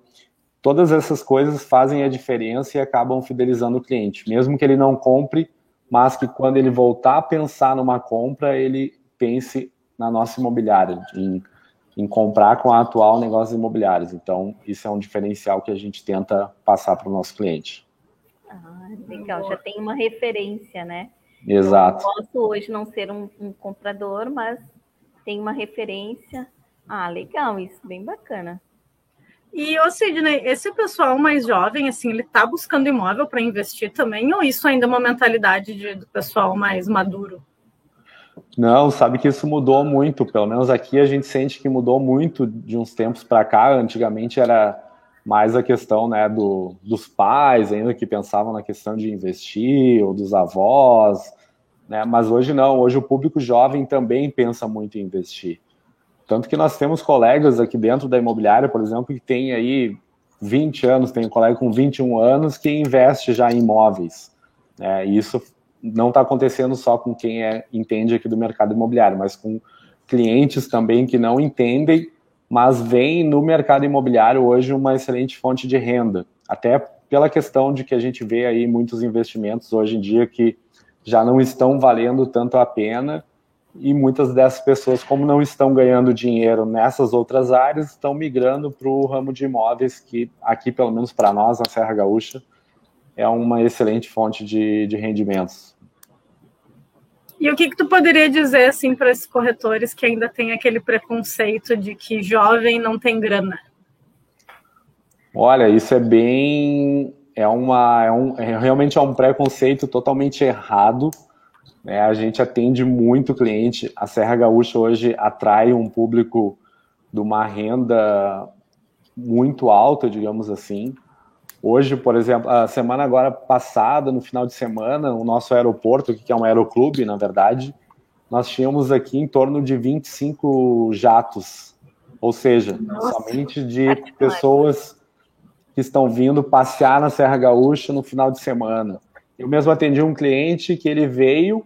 todas essas coisas fazem a diferença e acabam fidelizando o cliente, mesmo que ele não compre, mas que quando ele voltar a pensar numa compra, ele pense na nossa imobiliária, em, em comprar com a atual negócios imobiliários. Então, isso é um diferencial que a gente tenta passar para o nosso cliente. Ah, legal, já tem uma referência, né? Exato. Eu posso hoje não ser um, um comprador, mas tem uma referência. Ah, legal, isso, bem bacana. E, ô Sidney, esse pessoal mais jovem, assim, ele está buscando imóvel para investir também, ou isso ainda é uma mentalidade de, do pessoal mais maduro? Não, sabe que isso mudou muito, pelo menos aqui a gente sente que mudou muito de uns tempos para cá. Antigamente era mais a questão né, do, dos pais ainda que pensavam na questão de investir, ou dos avós, né, mas hoje não, hoje o público jovem também pensa muito em investir. Tanto que nós temos colegas aqui dentro da imobiliária, por exemplo, que tem aí 20 anos, tem um colega com 21 anos que investe já em imóveis. E isso não está acontecendo só com quem é, entende aqui do mercado imobiliário, mas com clientes também que não entendem mas vem no mercado imobiliário hoje uma excelente fonte de renda, até pela questão de que a gente vê aí muitos investimentos hoje em dia que já não estão valendo tanto a pena e muitas dessas pessoas, como não estão ganhando dinheiro nessas outras áreas, estão migrando para o ramo de imóveis, que aqui, pelo menos para nós, na Serra Gaúcha, é uma excelente fonte de, de rendimentos. E o que, que tu poderia dizer assim para esses corretores que ainda têm aquele preconceito de que jovem não tem grana? Olha, isso é bem é uma é um, é, realmente é um preconceito totalmente errado. Né? A gente atende muito cliente. A Serra Gaúcha hoje atrai um público de uma renda muito alta, digamos assim. Hoje, por exemplo, a semana agora passada, no final de semana, o nosso aeroporto, que é um aeroclube, na verdade, nós tínhamos aqui em torno de 25 jatos, ou seja, Nossa. somente de pessoas que estão vindo passear na Serra Gaúcha no final de semana. Eu mesmo atendi um cliente que ele veio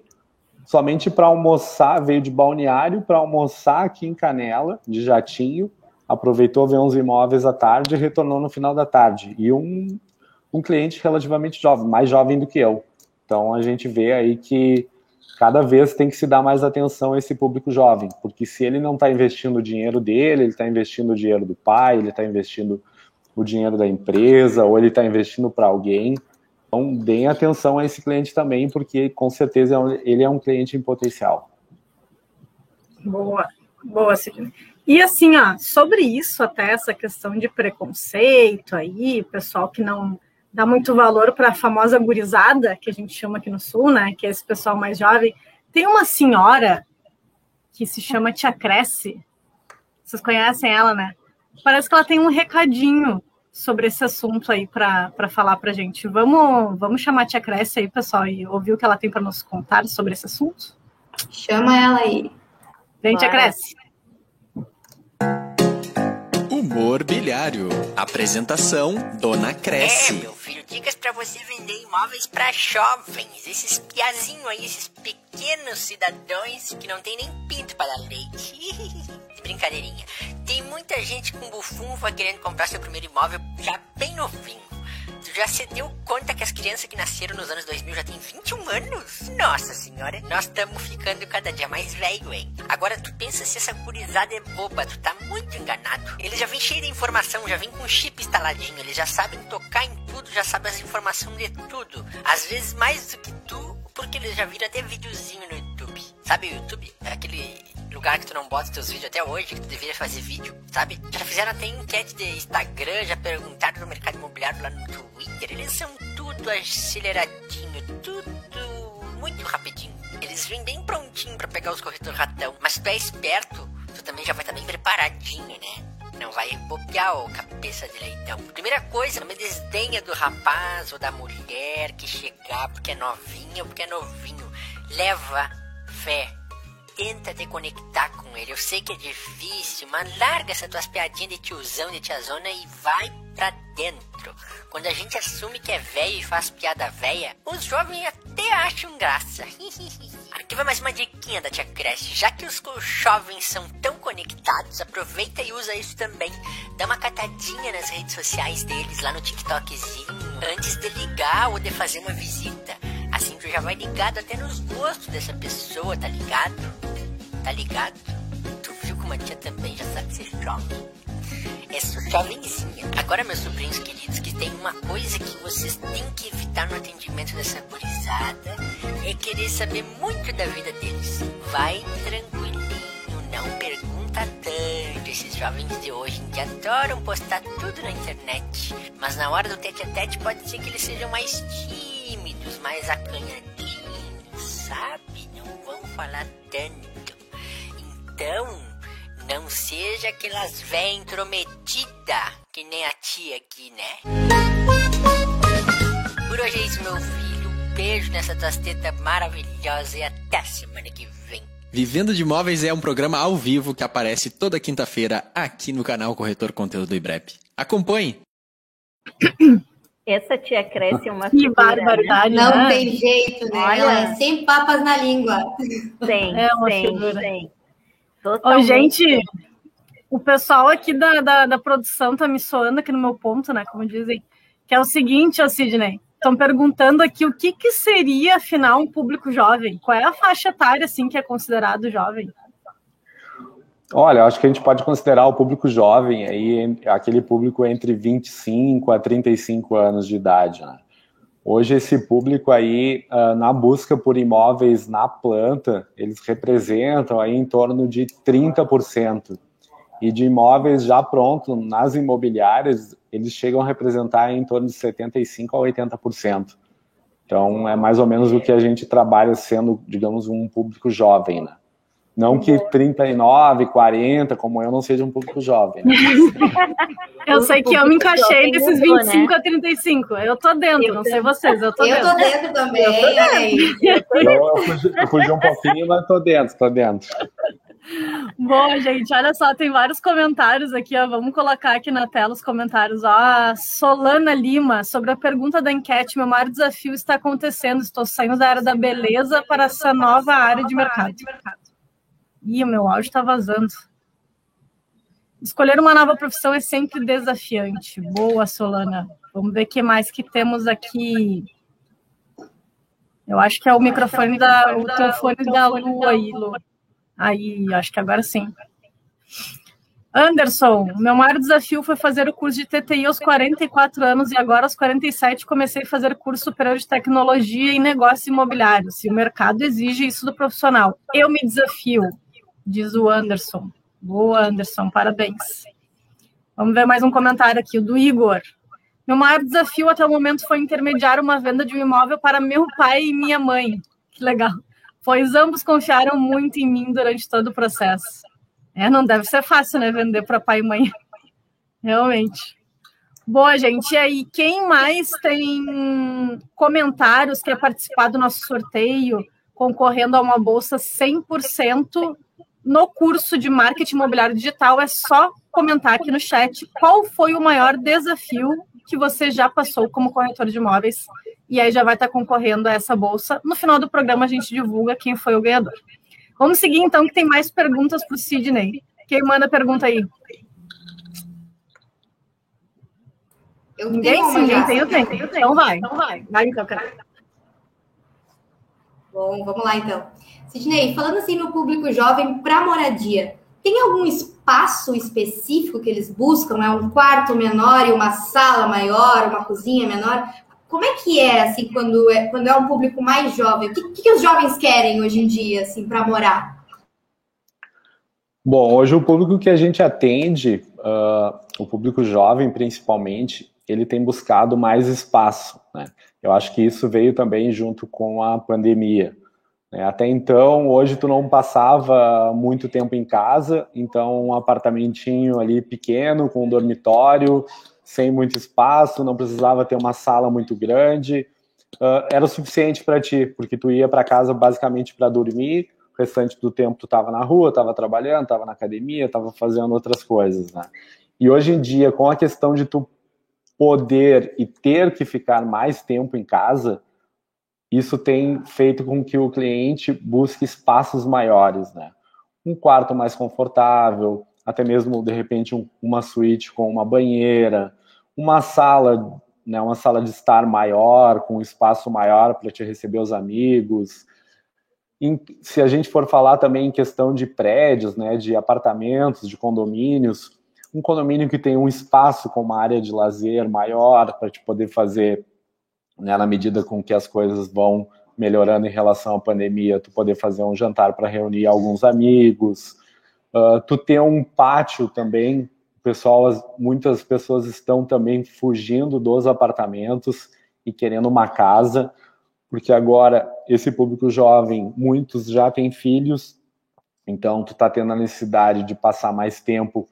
somente para almoçar, veio de balneário para almoçar aqui em Canela, de jatinho, aproveitou ver uns imóveis à tarde e retornou no final da tarde. E um, um cliente relativamente jovem, mais jovem do que eu. Então a gente vê aí que cada vez tem que se dar mais atenção a esse público jovem, porque se ele não está investindo o dinheiro dele, ele está investindo o dinheiro do pai, ele está investindo o dinheiro da empresa, ou ele está investindo para alguém. Então, deem atenção a esse cliente também, porque com certeza é ele é um cliente em potencial. Boa, boa, Sidney. E assim, ó, sobre isso, até essa questão de preconceito aí, pessoal que não dá muito valor para a famosa gurizada, que a gente chama aqui no Sul, né? Que é esse pessoal mais jovem. Tem uma senhora que se chama Tia Cresce. Vocês conhecem ela, né? Parece que ela tem um recadinho sobre esse assunto aí para falar para gente. Vamos, vamos chamar a Tia Cresce aí, pessoal, e ouvir o que ela tem para nos contar sobre esse assunto? Chama ela aí. Vem, Tia Cresce. Humor Bilhário. Apresentação, Dona Cresce. É, meu filho, dicas para você vender imóveis para jovens. Esses piazinhos aí, esses pequenos cidadãos que não tem nem pinto para dar leite. Brincadeirinha. Tem muita gente com bufunfa querendo comprar seu primeiro imóvel já bem novinho. Tu já se deu conta que as crianças que nasceram nos anos 2000 já têm 21 anos? Nossa senhora, nós estamos ficando cada dia mais velho, hein? Agora tu pensa se essa gurizada é boba, tu tá muito enganado. Eles já vêm cheio de informação, já vêm com chip instaladinho, eles já sabem tocar em tudo, já sabem as informações de tudo. Às vezes mais do que tu, porque eles já viram até videozinho no YouTube. Sabe o YouTube? É aquele lugar que tu não bota teus vídeos até hoje, que tu deveria fazer vídeo, sabe? Já fizeram até enquete de Instagram, já perguntaram no mercado imobiliário lá no Twitter. Eles são tudo aceleradinho, tudo muito rapidinho. Eles vêm bem prontinho para pegar os corretores ratão. Mas se tu é esperto, tu também já vai estar tá bem preparadinho, né? Não vai bobear o cabeça de leitão. Primeira coisa, não me desdenha do rapaz ou da mulher que chegar porque é novinha ou porque é novinho. Leva fé tenta te conectar com ele. Eu sei que é difícil, mas larga essas tuas piadinhas de tiozão, de tiazona e vai pra dentro. Quando a gente assume que é velho e faz piada velha, os jovens até acham graça. Aqui vai mais uma diquinha da Tia Cresce. Já que os jovens são tão conectados, aproveita e usa isso também. Dá uma catadinha nas redes sociais deles, lá no TikTokzinho, antes de ligar ou de fazer uma visita. Assim tu já vai ligado até nos gostos dessa pessoa, tá ligado? Tá ligado? Tu viu como a tia também já sabe ser jovem? É só jovenzinha. Agora, meus sobrinhos queridos, que tem uma coisa que vocês têm que evitar no atendimento dessa gurizada é querer saber muito da vida deles. Vai tranquilinho, não pergunta tanto. Esses jovens de hoje dia adoram postar tudo na internet. Mas na hora do tete a tete pode ser que eles sejam mais tímidos mais acanhadinhos, sabe? Não vão falar tanto. Então, não seja aquelas véia intrometida que nem a tia aqui, né? Por hoje é isso, meu filho. Um beijo nessa tua teta maravilhosa e até semana que vem. Vivendo de Imóveis é um programa ao vivo que aparece toda quinta-feira aqui no canal Corretor Conteúdo do IBREP. Acompanhe! Essa tia cresce uma Que barbaridade. Né? Não tem jeito, né? Olha, Ela é sem papas na língua. Tem, é uma tem, figura. tem. Ô, gente, o pessoal aqui da, da, da, produção tá me soando aqui no meu ponto, né? Como dizem. Que é o seguinte, ó, Sidney. Estão perguntando aqui o que, que seria, afinal, um público jovem. Qual é a faixa etária, assim, que é considerado jovem? Olha, acho que a gente pode considerar o público jovem aí, aquele público entre 25 a 35 anos de idade. Né? Hoje, esse público aí, uh, na busca por imóveis na planta, eles representam aí em torno de 30%. E de imóveis já prontos nas imobiliárias, eles chegam a representar em torno de 75% a 80%. Então, é mais ou menos o que a gente trabalha sendo, digamos, um público jovem, né? Não que 39, 40, como eu, não seja um público jovem. Né? eu sei que eu me encaixei desses 25 né? a 35. Eu tô dentro, eu não sei vocês, eu tô eu dentro. Tô dentro também. Eu, tô dentro. eu, eu, fugi, eu fugi um pouquinho, mas tô dentro, tô dentro. Bom, gente, olha só, tem vários comentários aqui, ó. Vamos colocar aqui na tela os comentários. Ó, a Solana Lima, sobre a pergunta da enquete, meu maior desafio está acontecendo. Estou saindo da área da beleza para essa nova área de mercado. Ih, o meu áudio está vazando. Escolher uma nova profissão é sempre desafiante. Boa, Solana. Vamos ver o que mais que temos aqui. Eu acho que é o microfone da, o teu fone da Lu aí, Lu. Aí, acho que agora sim. Anderson, meu maior desafio foi fazer o curso de TTI aos 44 anos e agora aos 47 comecei a fazer curso superior de tecnologia e negócios imobiliários. E o mercado exige isso do profissional. Eu me desafio diz o Anderson. Boa, Anderson, parabéns. Vamos ver mais um comentário aqui, o do Igor. Meu maior desafio até o momento foi intermediar uma venda de um imóvel para meu pai e minha mãe. Que legal. Pois ambos confiaram muito em mim durante todo o processo. É, não deve ser fácil, né, vender para pai e mãe. Realmente. Boa, gente. E aí, quem mais tem comentários, quer participar do nosso sorteio, concorrendo a uma bolsa 100% no curso de marketing imobiliário digital é só comentar aqui no chat qual foi o maior desafio que você já passou como corretor de imóveis e aí já vai estar concorrendo a essa bolsa. No final do programa a gente divulga quem foi o ganhador. Vamos seguir então que tem mais perguntas para o Sidney. Quem manda pergunta aí? Eu Ninguém? Sim, ninguém tem, eu tenho. Então vai. Então vai. Vai então, cara. Bom, vamos lá então. Sidney, falando assim no público jovem para moradia, tem algum espaço específico que eles buscam? É um quarto menor e uma sala maior, uma cozinha menor? Como é que é assim quando é, quando é um público mais jovem? O que, que, que os jovens querem hoje em dia assim para morar? Bom, hoje o público que a gente atende, uh, o público jovem principalmente, ele tem buscado mais espaço. Né? Eu acho que isso veio também junto com a pandemia. É, até então, hoje tu não passava muito tempo em casa, então um apartamentinho ali pequeno, com um dormitório, sem muito espaço, não precisava ter uma sala muito grande, uh, era o suficiente para ti, porque tu ia para casa basicamente para dormir, o restante do tempo tu estava na rua, estava trabalhando, estava na academia, estava fazendo outras coisas, né? E hoje em dia, com a questão de tu poder e ter que ficar mais tempo em casa, isso tem feito com que o cliente busque espaços maiores, né? Um quarto mais confortável, até mesmo de repente um, uma suíte com uma banheira, uma sala, né, uma sala de estar maior, com um espaço maior para te receber os amigos. Em, se a gente for falar também em questão de prédios, né, de apartamentos, de condomínios, um condomínio que tem um espaço com uma área de lazer maior para te poder fazer né, na medida com que as coisas vão melhorando em relação à pandemia, tu poder fazer um jantar para reunir alguns amigos, uh, tu ter um pátio também, pessoal, muitas pessoas estão também fugindo dos apartamentos e querendo uma casa, porque agora esse público jovem, muitos já têm filhos, então tu está tendo a necessidade de passar mais tempo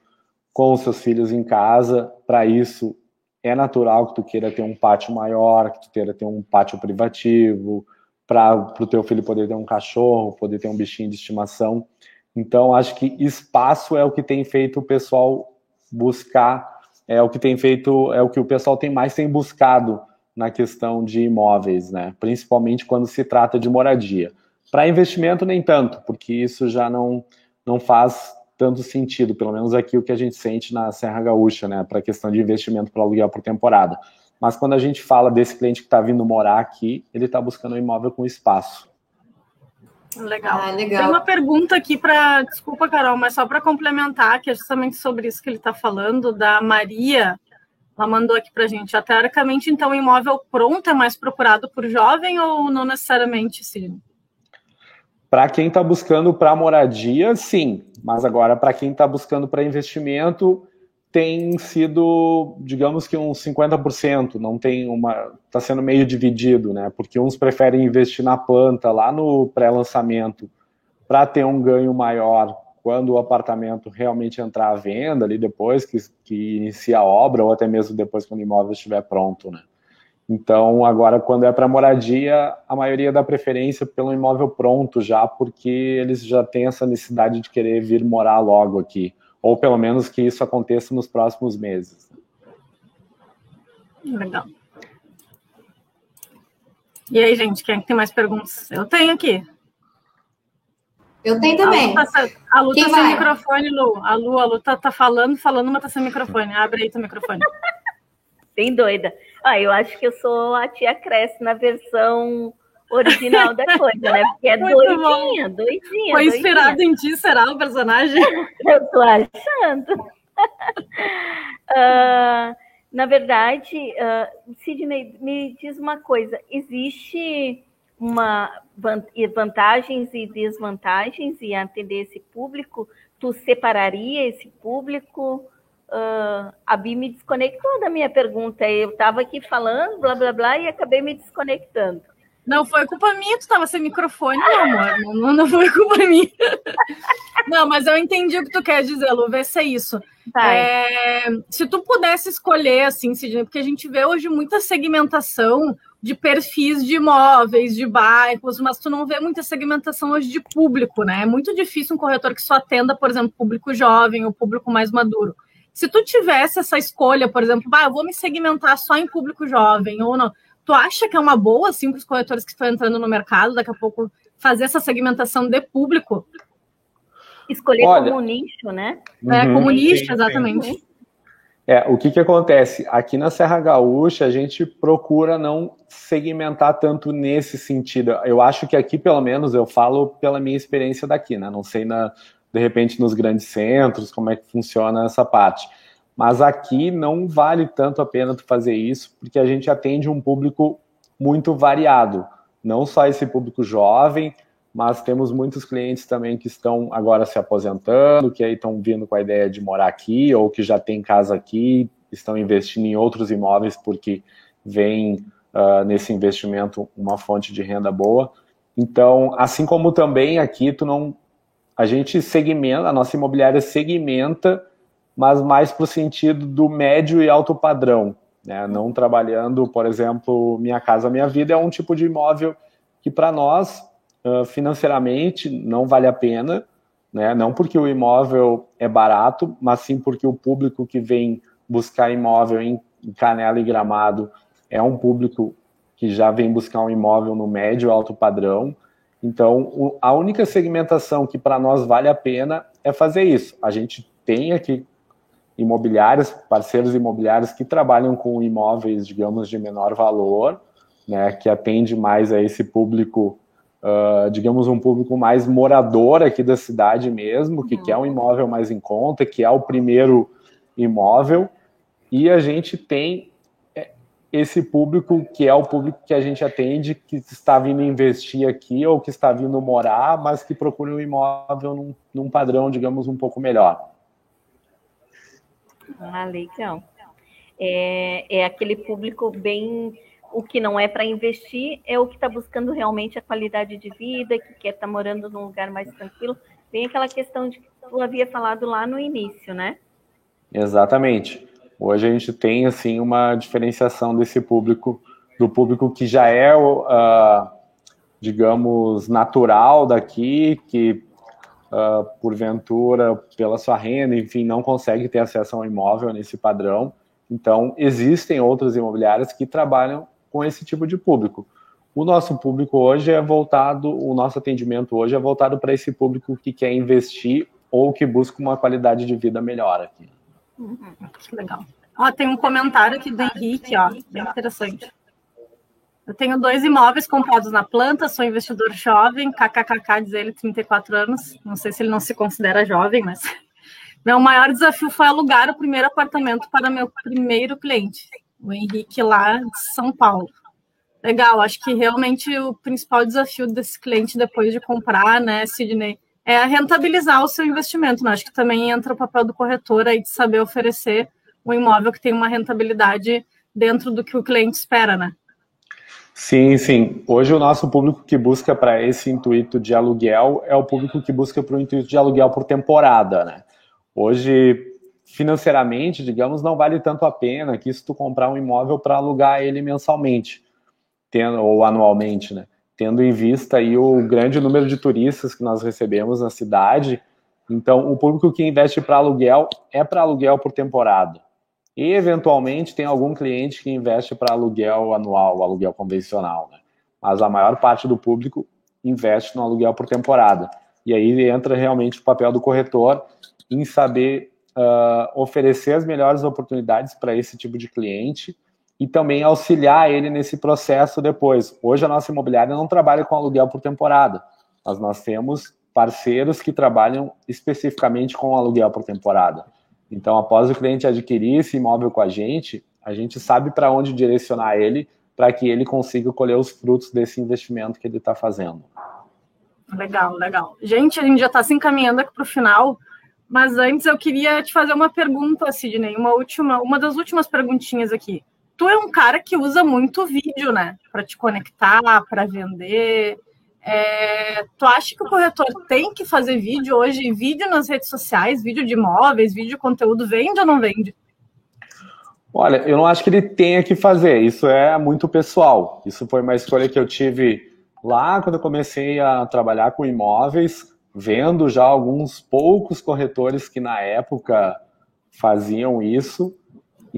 com os seus filhos em casa, para isso é natural que tu queira ter um pátio maior, que tu queira ter um pátio privativo, para o teu filho poder ter um cachorro, poder ter um bichinho de estimação. Então, acho que espaço é o que tem feito o pessoal buscar, é o que tem feito, é o que o pessoal tem mais tem buscado na questão de imóveis, né? Principalmente quando se trata de moradia. Para investimento, nem tanto, porque isso já não, não faz tanto sentido, pelo menos aqui o que a gente sente na Serra Gaúcha, né, para a questão de investimento para aluguel por temporada. Mas quando a gente fala desse cliente que está vindo morar aqui, ele está buscando um imóvel com espaço. Legal. Ah, legal. Tem uma pergunta aqui para, desculpa, Carol, mas só para complementar, que é justamente sobre isso que ele está falando, da Maria. Ela mandou aqui para a gente. Teoricamente, então, o imóvel pronto é mais procurado por jovem ou não necessariamente, sim? Para quem está buscando para moradia, sim. Mas agora, para quem está buscando para investimento, tem sido, digamos que uns 50%, não tem uma. está sendo meio dividido, né? Porque uns preferem investir na planta lá no pré-lançamento para ter um ganho maior quando o apartamento realmente entrar à venda, ali depois que, que inicia a obra, ou até mesmo depois quando o imóvel estiver pronto, né? Então, agora, quando é para moradia, a maioria dá preferência pelo imóvel pronto já, porque eles já têm essa necessidade de querer vir morar logo aqui, ou pelo menos que isso aconteça nos próximos meses. Legal. E aí, gente, quem é tem mais perguntas? Eu tenho aqui. Eu tenho também. A Lu tá, tá sem microfone, Lu. A Lu, a Lu tá, tá falando, falando, mas tá sem microfone. Abre aí teu microfone. Bem doida. Ah, eu acho que eu sou a tia Cresce na versão original da coisa, né? Porque é Muito doidinha, bom. doidinha. Foi inspirado doidinha. em ti, será o personagem? eu tô achando. uh, na verdade, uh, Sidney, me diz uma coisa: existe uma vantagens e desvantagens e atender esse público? Tu separaria esse público? Uh, a Bi me desconectou da minha pergunta. Eu estava aqui falando, blá, blá, blá, e acabei me desconectando. Não foi culpa minha, tu estava sem microfone, meu amor. Não, não foi culpa minha. Não, mas eu entendi o que tu quer dizer, Lu. Vê se é isso. É, se tu pudesse escolher, assim, Sidney, porque a gente vê hoje muita segmentação de perfis de imóveis, de bairros, mas tu não vê muita segmentação hoje de público, né? É muito difícil um corretor que só atenda, por exemplo, público jovem ou público mais maduro. Se tu tivesse essa escolha, por exemplo, ah, eu vou me segmentar só em público jovem ou não, tu acha que é uma boa, assim, para os corretores que estão entrando no mercado, daqui a pouco, fazer essa segmentação de público? Escolher Olha, como nicho, né? É, uhum, como nicho, exatamente. É, o que, que acontece? Aqui na Serra Gaúcha, a gente procura não segmentar tanto nesse sentido. Eu acho que aqui, pelo menos, eu falo pela minha experiência daqui, né? Não sei na, de repente nos grandes centros, como é que funciona essa parte. Mas aqui não vale tanto a pena tu fazer isso, porque a gente atende um público muito variado. Não só esse público jovem, mas temos muitos clientes também que estão agora se aposentando, que aí estão vindo com a ideia de morar aqui, ou que já tem casa aqui, estão investindo em outros imóveis porque vem uh, nesse investimento uma fonte de renda boa. Então, assim como também aqui, tu não a gente segmenta, a nossa imobiliária segmenta, mas mais para o sentido do médio e alto padrão. Né? Não trabalhando, por exemplo, Minha Casa Minha Vida é um tipo de imóvel que para nós, financeiramente, não vale a pena, né? não porque o imóvel é barato, mas sim porque o público que vem buscar imóvel em Canela e Gramado é um público que já vem buscar um imóvel no médio e alto padrão. Então, a única segmentação que para nós vale a pena é fazer isso. A gente tem aqui imobiliários, parceiros imobiliários que trabalham com imóveis, digamos, de menor valor, né, que atende mais a esse público, uh, digamos, um público mais morador aqui da cidade mesmo, que uhum. quer um imóvel mais em conta, que é o primeiro imóvel, e a gente tem esse público que é o público que a gente atende, que está vindo investir aqui ou que está vindo morar, mas que procura um imóvel num, num padrão, digamos, um pouco melhor. Ah, legal. É, é aquele público bem. O que não é para investir é o que está buscando realmente a qualidade de vida, que quer estar tá morando num lugar mais tranquilo. Tem aquela questão de que tu havia falado lá no início, né? Exatamente. Hoje a gente tem assim uma diferenciação desse público do público que já é, uh, digamos, natural daqui, que uh, porventura pela sua renda, enfim, não consegue ter acesso ao imóvel nesse padrão. Então existem outras imobiliárias que trabalham com esse tipo de público. O nosso público hoje é voltado, o nosso atendimento hoje é voltado para esse público que quer investir ou que busca uma qualidade de vida melhor aqui. Que legal. Ó, tem um comentário aqui do Henrique, ó, bem interessante. Eu tenho dois imóveis comprados na planta, sou investidor jovem, kkkk, diz ele, 34 anos. Não sei se ele não se considera jovem, mas. Meu maior desafio foi alugar o primeiro apartamento para meu primeiro cliente, o Henrique, lá de São Paulo. Legal, acho que realmente o principal desafio desse cliente depois de comprar, né, Sidney, é rentabilizar o seu investimento. Né? Acho que também entra o papel do corretor aí de saber oferecer um imóvel que tem uma rentabilidade dentro do que o cliente espera, né? Sim, sim. Hoje o nosso público que busca para esse intuito de aluguel é o público que busca para o intuito de aluguel por temporada, né? Hoje, financeiramente, digamos, não vale tanto a pena que se tu comprar um imóvel para alugar ele mensalmente, tendo, ou anualmente, né? Tendo em vista aí o grande número de turistas que nós recebemos na cidade. Então, o público que investe para aluguel é para aluguel por temporada. E, eventualmente, tem algum cliente que investe para aluguel anual, aluguel convencional. Né? Mas a maior parte do público investe no aluguel por temporada. E aí entra realmente o papel do corretor em saber uh, oferecer as melhores oportunidades para esse tipo de cliente e também auxiliar ele nesse processo depois. Hoje a nossa imobiliária não trabalha com aluguel por temporada, mas nós temos parceiros que trabalham especificamente com aluguel por temporada. Então, após o cliente adquirir esse imóvel com a gente, a gente sabe para onde direcionar ele para que ele consiga colher os frutos desse investimento que ele está fazendo. Legal, legal. Gente, a gente já está se encaminhando aqui para o final, mas antes eu queria te fazer uma pergunta, Sidney, uma última, uma das últimas perguntinhas aqui. Tu é um cara que usa muito vídeo, né, para te conectar, para vender. É, tu acha que o corretor tem que fazer vídeo hoje? Vídeo nas redes sociais, vídeo de imóveis, vídeo de conteúdo, vende ou não vende? Olha, eu não acho que ele tenha que fazer, isso é muito pessoal. Isso foi uma escolha que eu tive lá quando eu comecei a trabalhar com imóveis, vendo já alguns poucos corretores que na época faziam isso.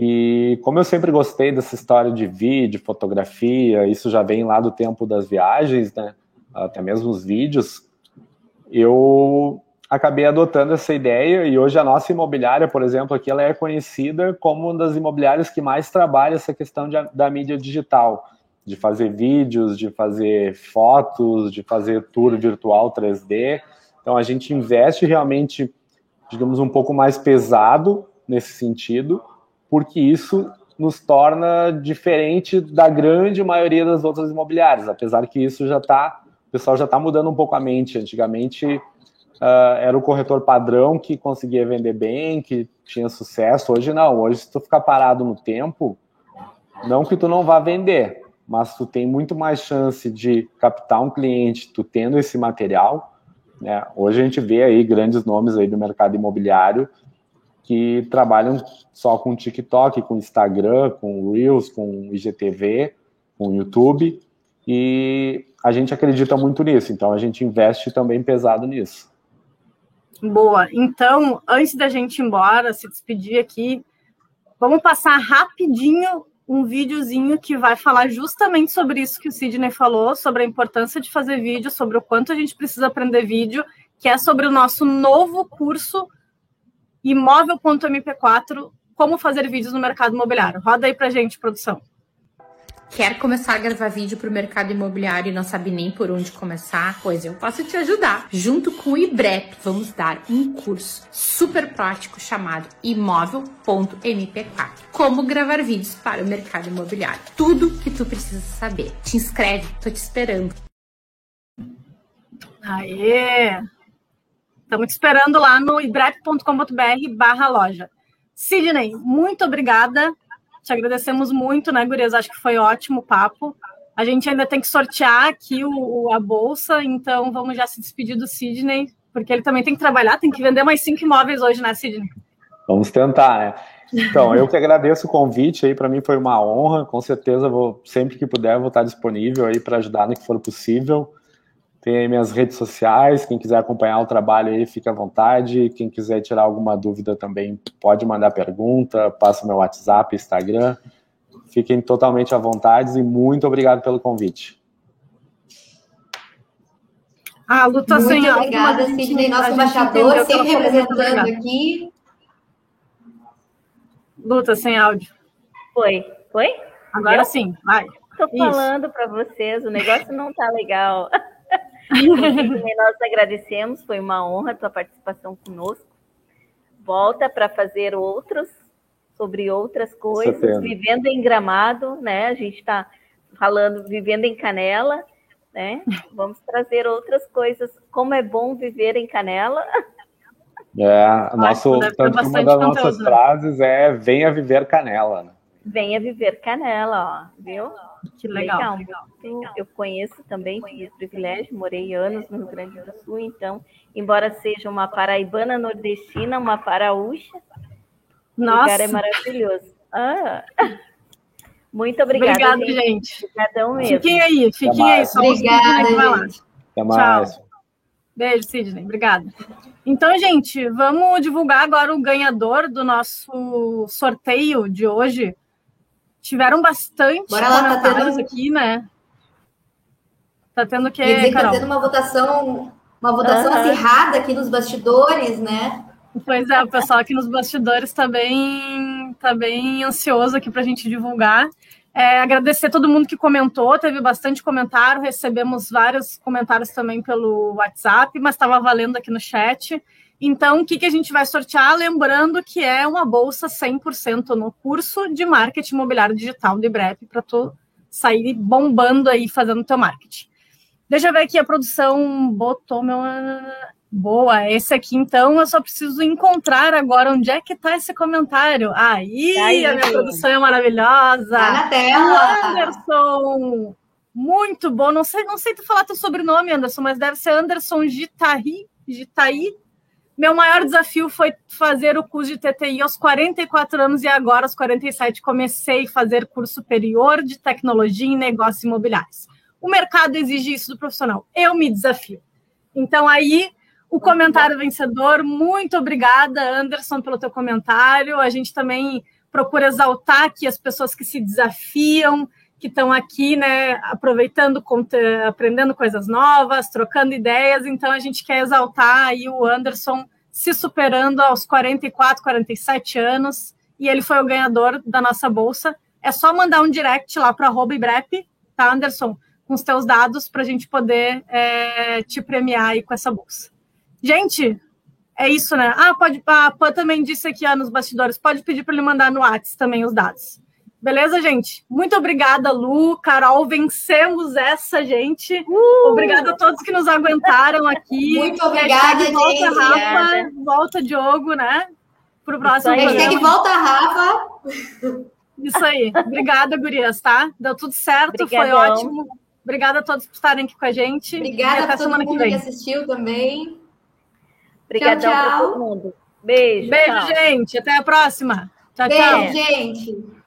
E como eu sempre gostei dessa história de vídeo, fotografia, isso já vem lá do tempo das viagens, né? até mesmo os vídeos, eu acabei adotando essa ideia e hoje a nossa imobiliária, por exemplo, aqui ela é conhecida como uma das imobiliárias que mais trabalha essa questão de, da mídia digital, de fazer vídeos, de fazer fotos, de fazer tour virtual 3D. Então a gente investe realmente, digamos, um pouco mais pesado nesse sentido, porque isso nos torna diferente da grande maioria das outras imobiliárias, apesar que isso já está o pessoal já está mudando um pouco a mente. Antigamente uh, era o corretor padrão que conseguia vender bem, que tinha sucesso. Hoje não. Hoje, se tu ficar parado no tempo, não que tu não vá vender, mas tu tem muito mais chance de captar um cliente, tu tendo esse material. Né? Hoje a gente vê aí grandes nomes aí do mercado imobiliário que trabalham só com TikTok, com Instagram, com Reels, com IGTV, com YouTube, e a gente acredita muito nisso, então a gente investe também pesado nisso. Boa. Então, antes da gente ir embora, se despedir aqui, vamos passar rapidinho um videozinho que vai falar justamente sobre isso que o Sidney falou, sobre a importância de fazer vídeo, sobre o quanto a gente precisa aprender vídeo, que é sobre o nosso novo curso imóvel.mp4, como fazer vídeos no mercado imobiliário. Roda aí pra gente, produção. Quer começar a gravar vídeo para o mercado imobiliário e não sabe nem por onde começar? Pois eu posso te ajudar. Junto com o IBREP, vamos dar um curso super prático chamado imóvel.mp4. Como gravar vídeos para o mercado imobiliário. Tudo que tu precisa saber. Te inscreve, tô te esperando. Aê! Estamos te esperando lá no ibrep.com.br barra loja. Sidney, muito obrigada te agradecemos muito, né, Gurias? Acho que foi ótimo o papo. A gente ainda tem que sortear aqui o, a bolsa, então vamos já se despedir do Sidney, porque ele também tem que trabalhar, tem que vender mais cinco imóveis hoje, né, Sidney? Vamos tentar, né? Então, eu que agradeço o convite aí, para mim foi uma honra, com certeza vou, sempre que puder, vou estar disponível aí para ajudar no que for possível. Tem aí minhas redes sociais, quem quiser acompanhar o trabalho aí, fica à vontade. Quem quiser tirar alguma dúvida também pode mandar pergunta, passa meu WhatsApp, Instagram. Fiquem totalmente à vontade e muito obrigado pelo convite. Ah, luta Muito sem obrigada, Sidney, nosso embaixador, sempre representando aqui. Luta sem áudio. Foi, foi? Agora Eu? sim, vai. Tô falando para vocês, o negócio não tá legal. nós agradecemos, foi uma honra a tua participação conosco. Volta para fazer outros sobre outras coisas, vivendo em Gramado, né? A gente está falando vivendo em Canela, né? Vamos trazer outras coisas. Como é bom viver em Canela. É, nosso, tanto uma das nossas né? frases é venha viver Canela. Né? Venha viver Canela, ó, viu? Que legal. legal. legal. Eu conheço também, tive privilégio, morei anos no Rio Grande do Sul, então, embora seja uma paraibana nordestina, uma paraúcha, Nossa. o lugar é maravilhoso. Ah. Muito obrigada, Obrigada, gente. gente. Obrigadão mesmo. Fiquem aí, fiquem aí. Só obrigada, gente. Até mais. Tchau. Beijo, Sidney. Obrigada. Então, gente, vamos divulgar agora o ganhador do nosso sorteio de hoje. Tiveram bastante Bora lá, tá tendo... aqui, né? Tá tendo que. Quer dizer que tá tendo uma votação, uma votação uhum. acirrada aqui nos bastidores, né? Pois é, o pessoal aqui nos bastidores está bem, tá bem ansioso aqui para a gente divulgar. É, agradecer todo mundo que comentou, teve bastante comentário, recebemos vários comentários também pelo WhatsApp, mas estava valendo aqui no chat. Então, o que, que a gente vai sortear? Lembrando que é uma bolsa 100% no curso de marketing imobiliário digital do IBREP, para tu sair bombando aí fazendo teu marketing. Deixa eu ver aqui, a produção botou meu. Boa, esse aqui então eu só preciso encontrar agora onde é que está esse comentário. Aí, Aí a minha produção é maravilhosa. Tá na tela. Anderson, muito bom. Não sei, não sei tu falar teu sobrenome, Anderson, mas deve ser Anderson Gitaí. Gitaí. Meu maior desafio foi fazer o curso de TTI aos 44 anos e agora aos 47 comecei a fazer curso superior de tecnologia em negócios imobiliários. O mercado exige isso do profissional. Eu me desafio. Então aí o comentário vencedor. Muito obrigada, Anderson, pelo teu comentário. A gente também procura exaltar aqui as pessoas que se desafiam, que estão aqui, né, aproveitando, aprendendo coisas novas, trocando ideias. Então, a gente quer exaltar aí o Anderson se superando aos 44, 47 anos, e ele foi o ganhador da nossa bolsa. É só mandar um direct lá para Ibrep, tá, Anderson? Com os teus dados para a gente poder é, te premiar aí com essa bolsa. Gente, é isso, né? Ah, pode. A Pan também disse aqui ó, nos bastidores, pode pedir para ele mandar no WhatsApp também os dados. Beleza, gente? Muito obrigada, Lu, Carol, vencemos essa, gente. Uh! Obrigada a todos que nos aguentaram aqui. Muito obrigada, volta, gente. Rafa, volta, Diogo, né? Para o próximo Hashtag volta, Rafa. Isso aí. Obrigada, gurias, tá? Deu tudo certo, Obrigadão. foi ótimo. Obrigada a todos por estarem aqui com a gente. Obrigada a todo mundo que, que assistiu também. Obrigadão para todo mundo. Beijo. Beijo, tchau. gente. Até a próxima. Tchau, Beijo, tchau. gente.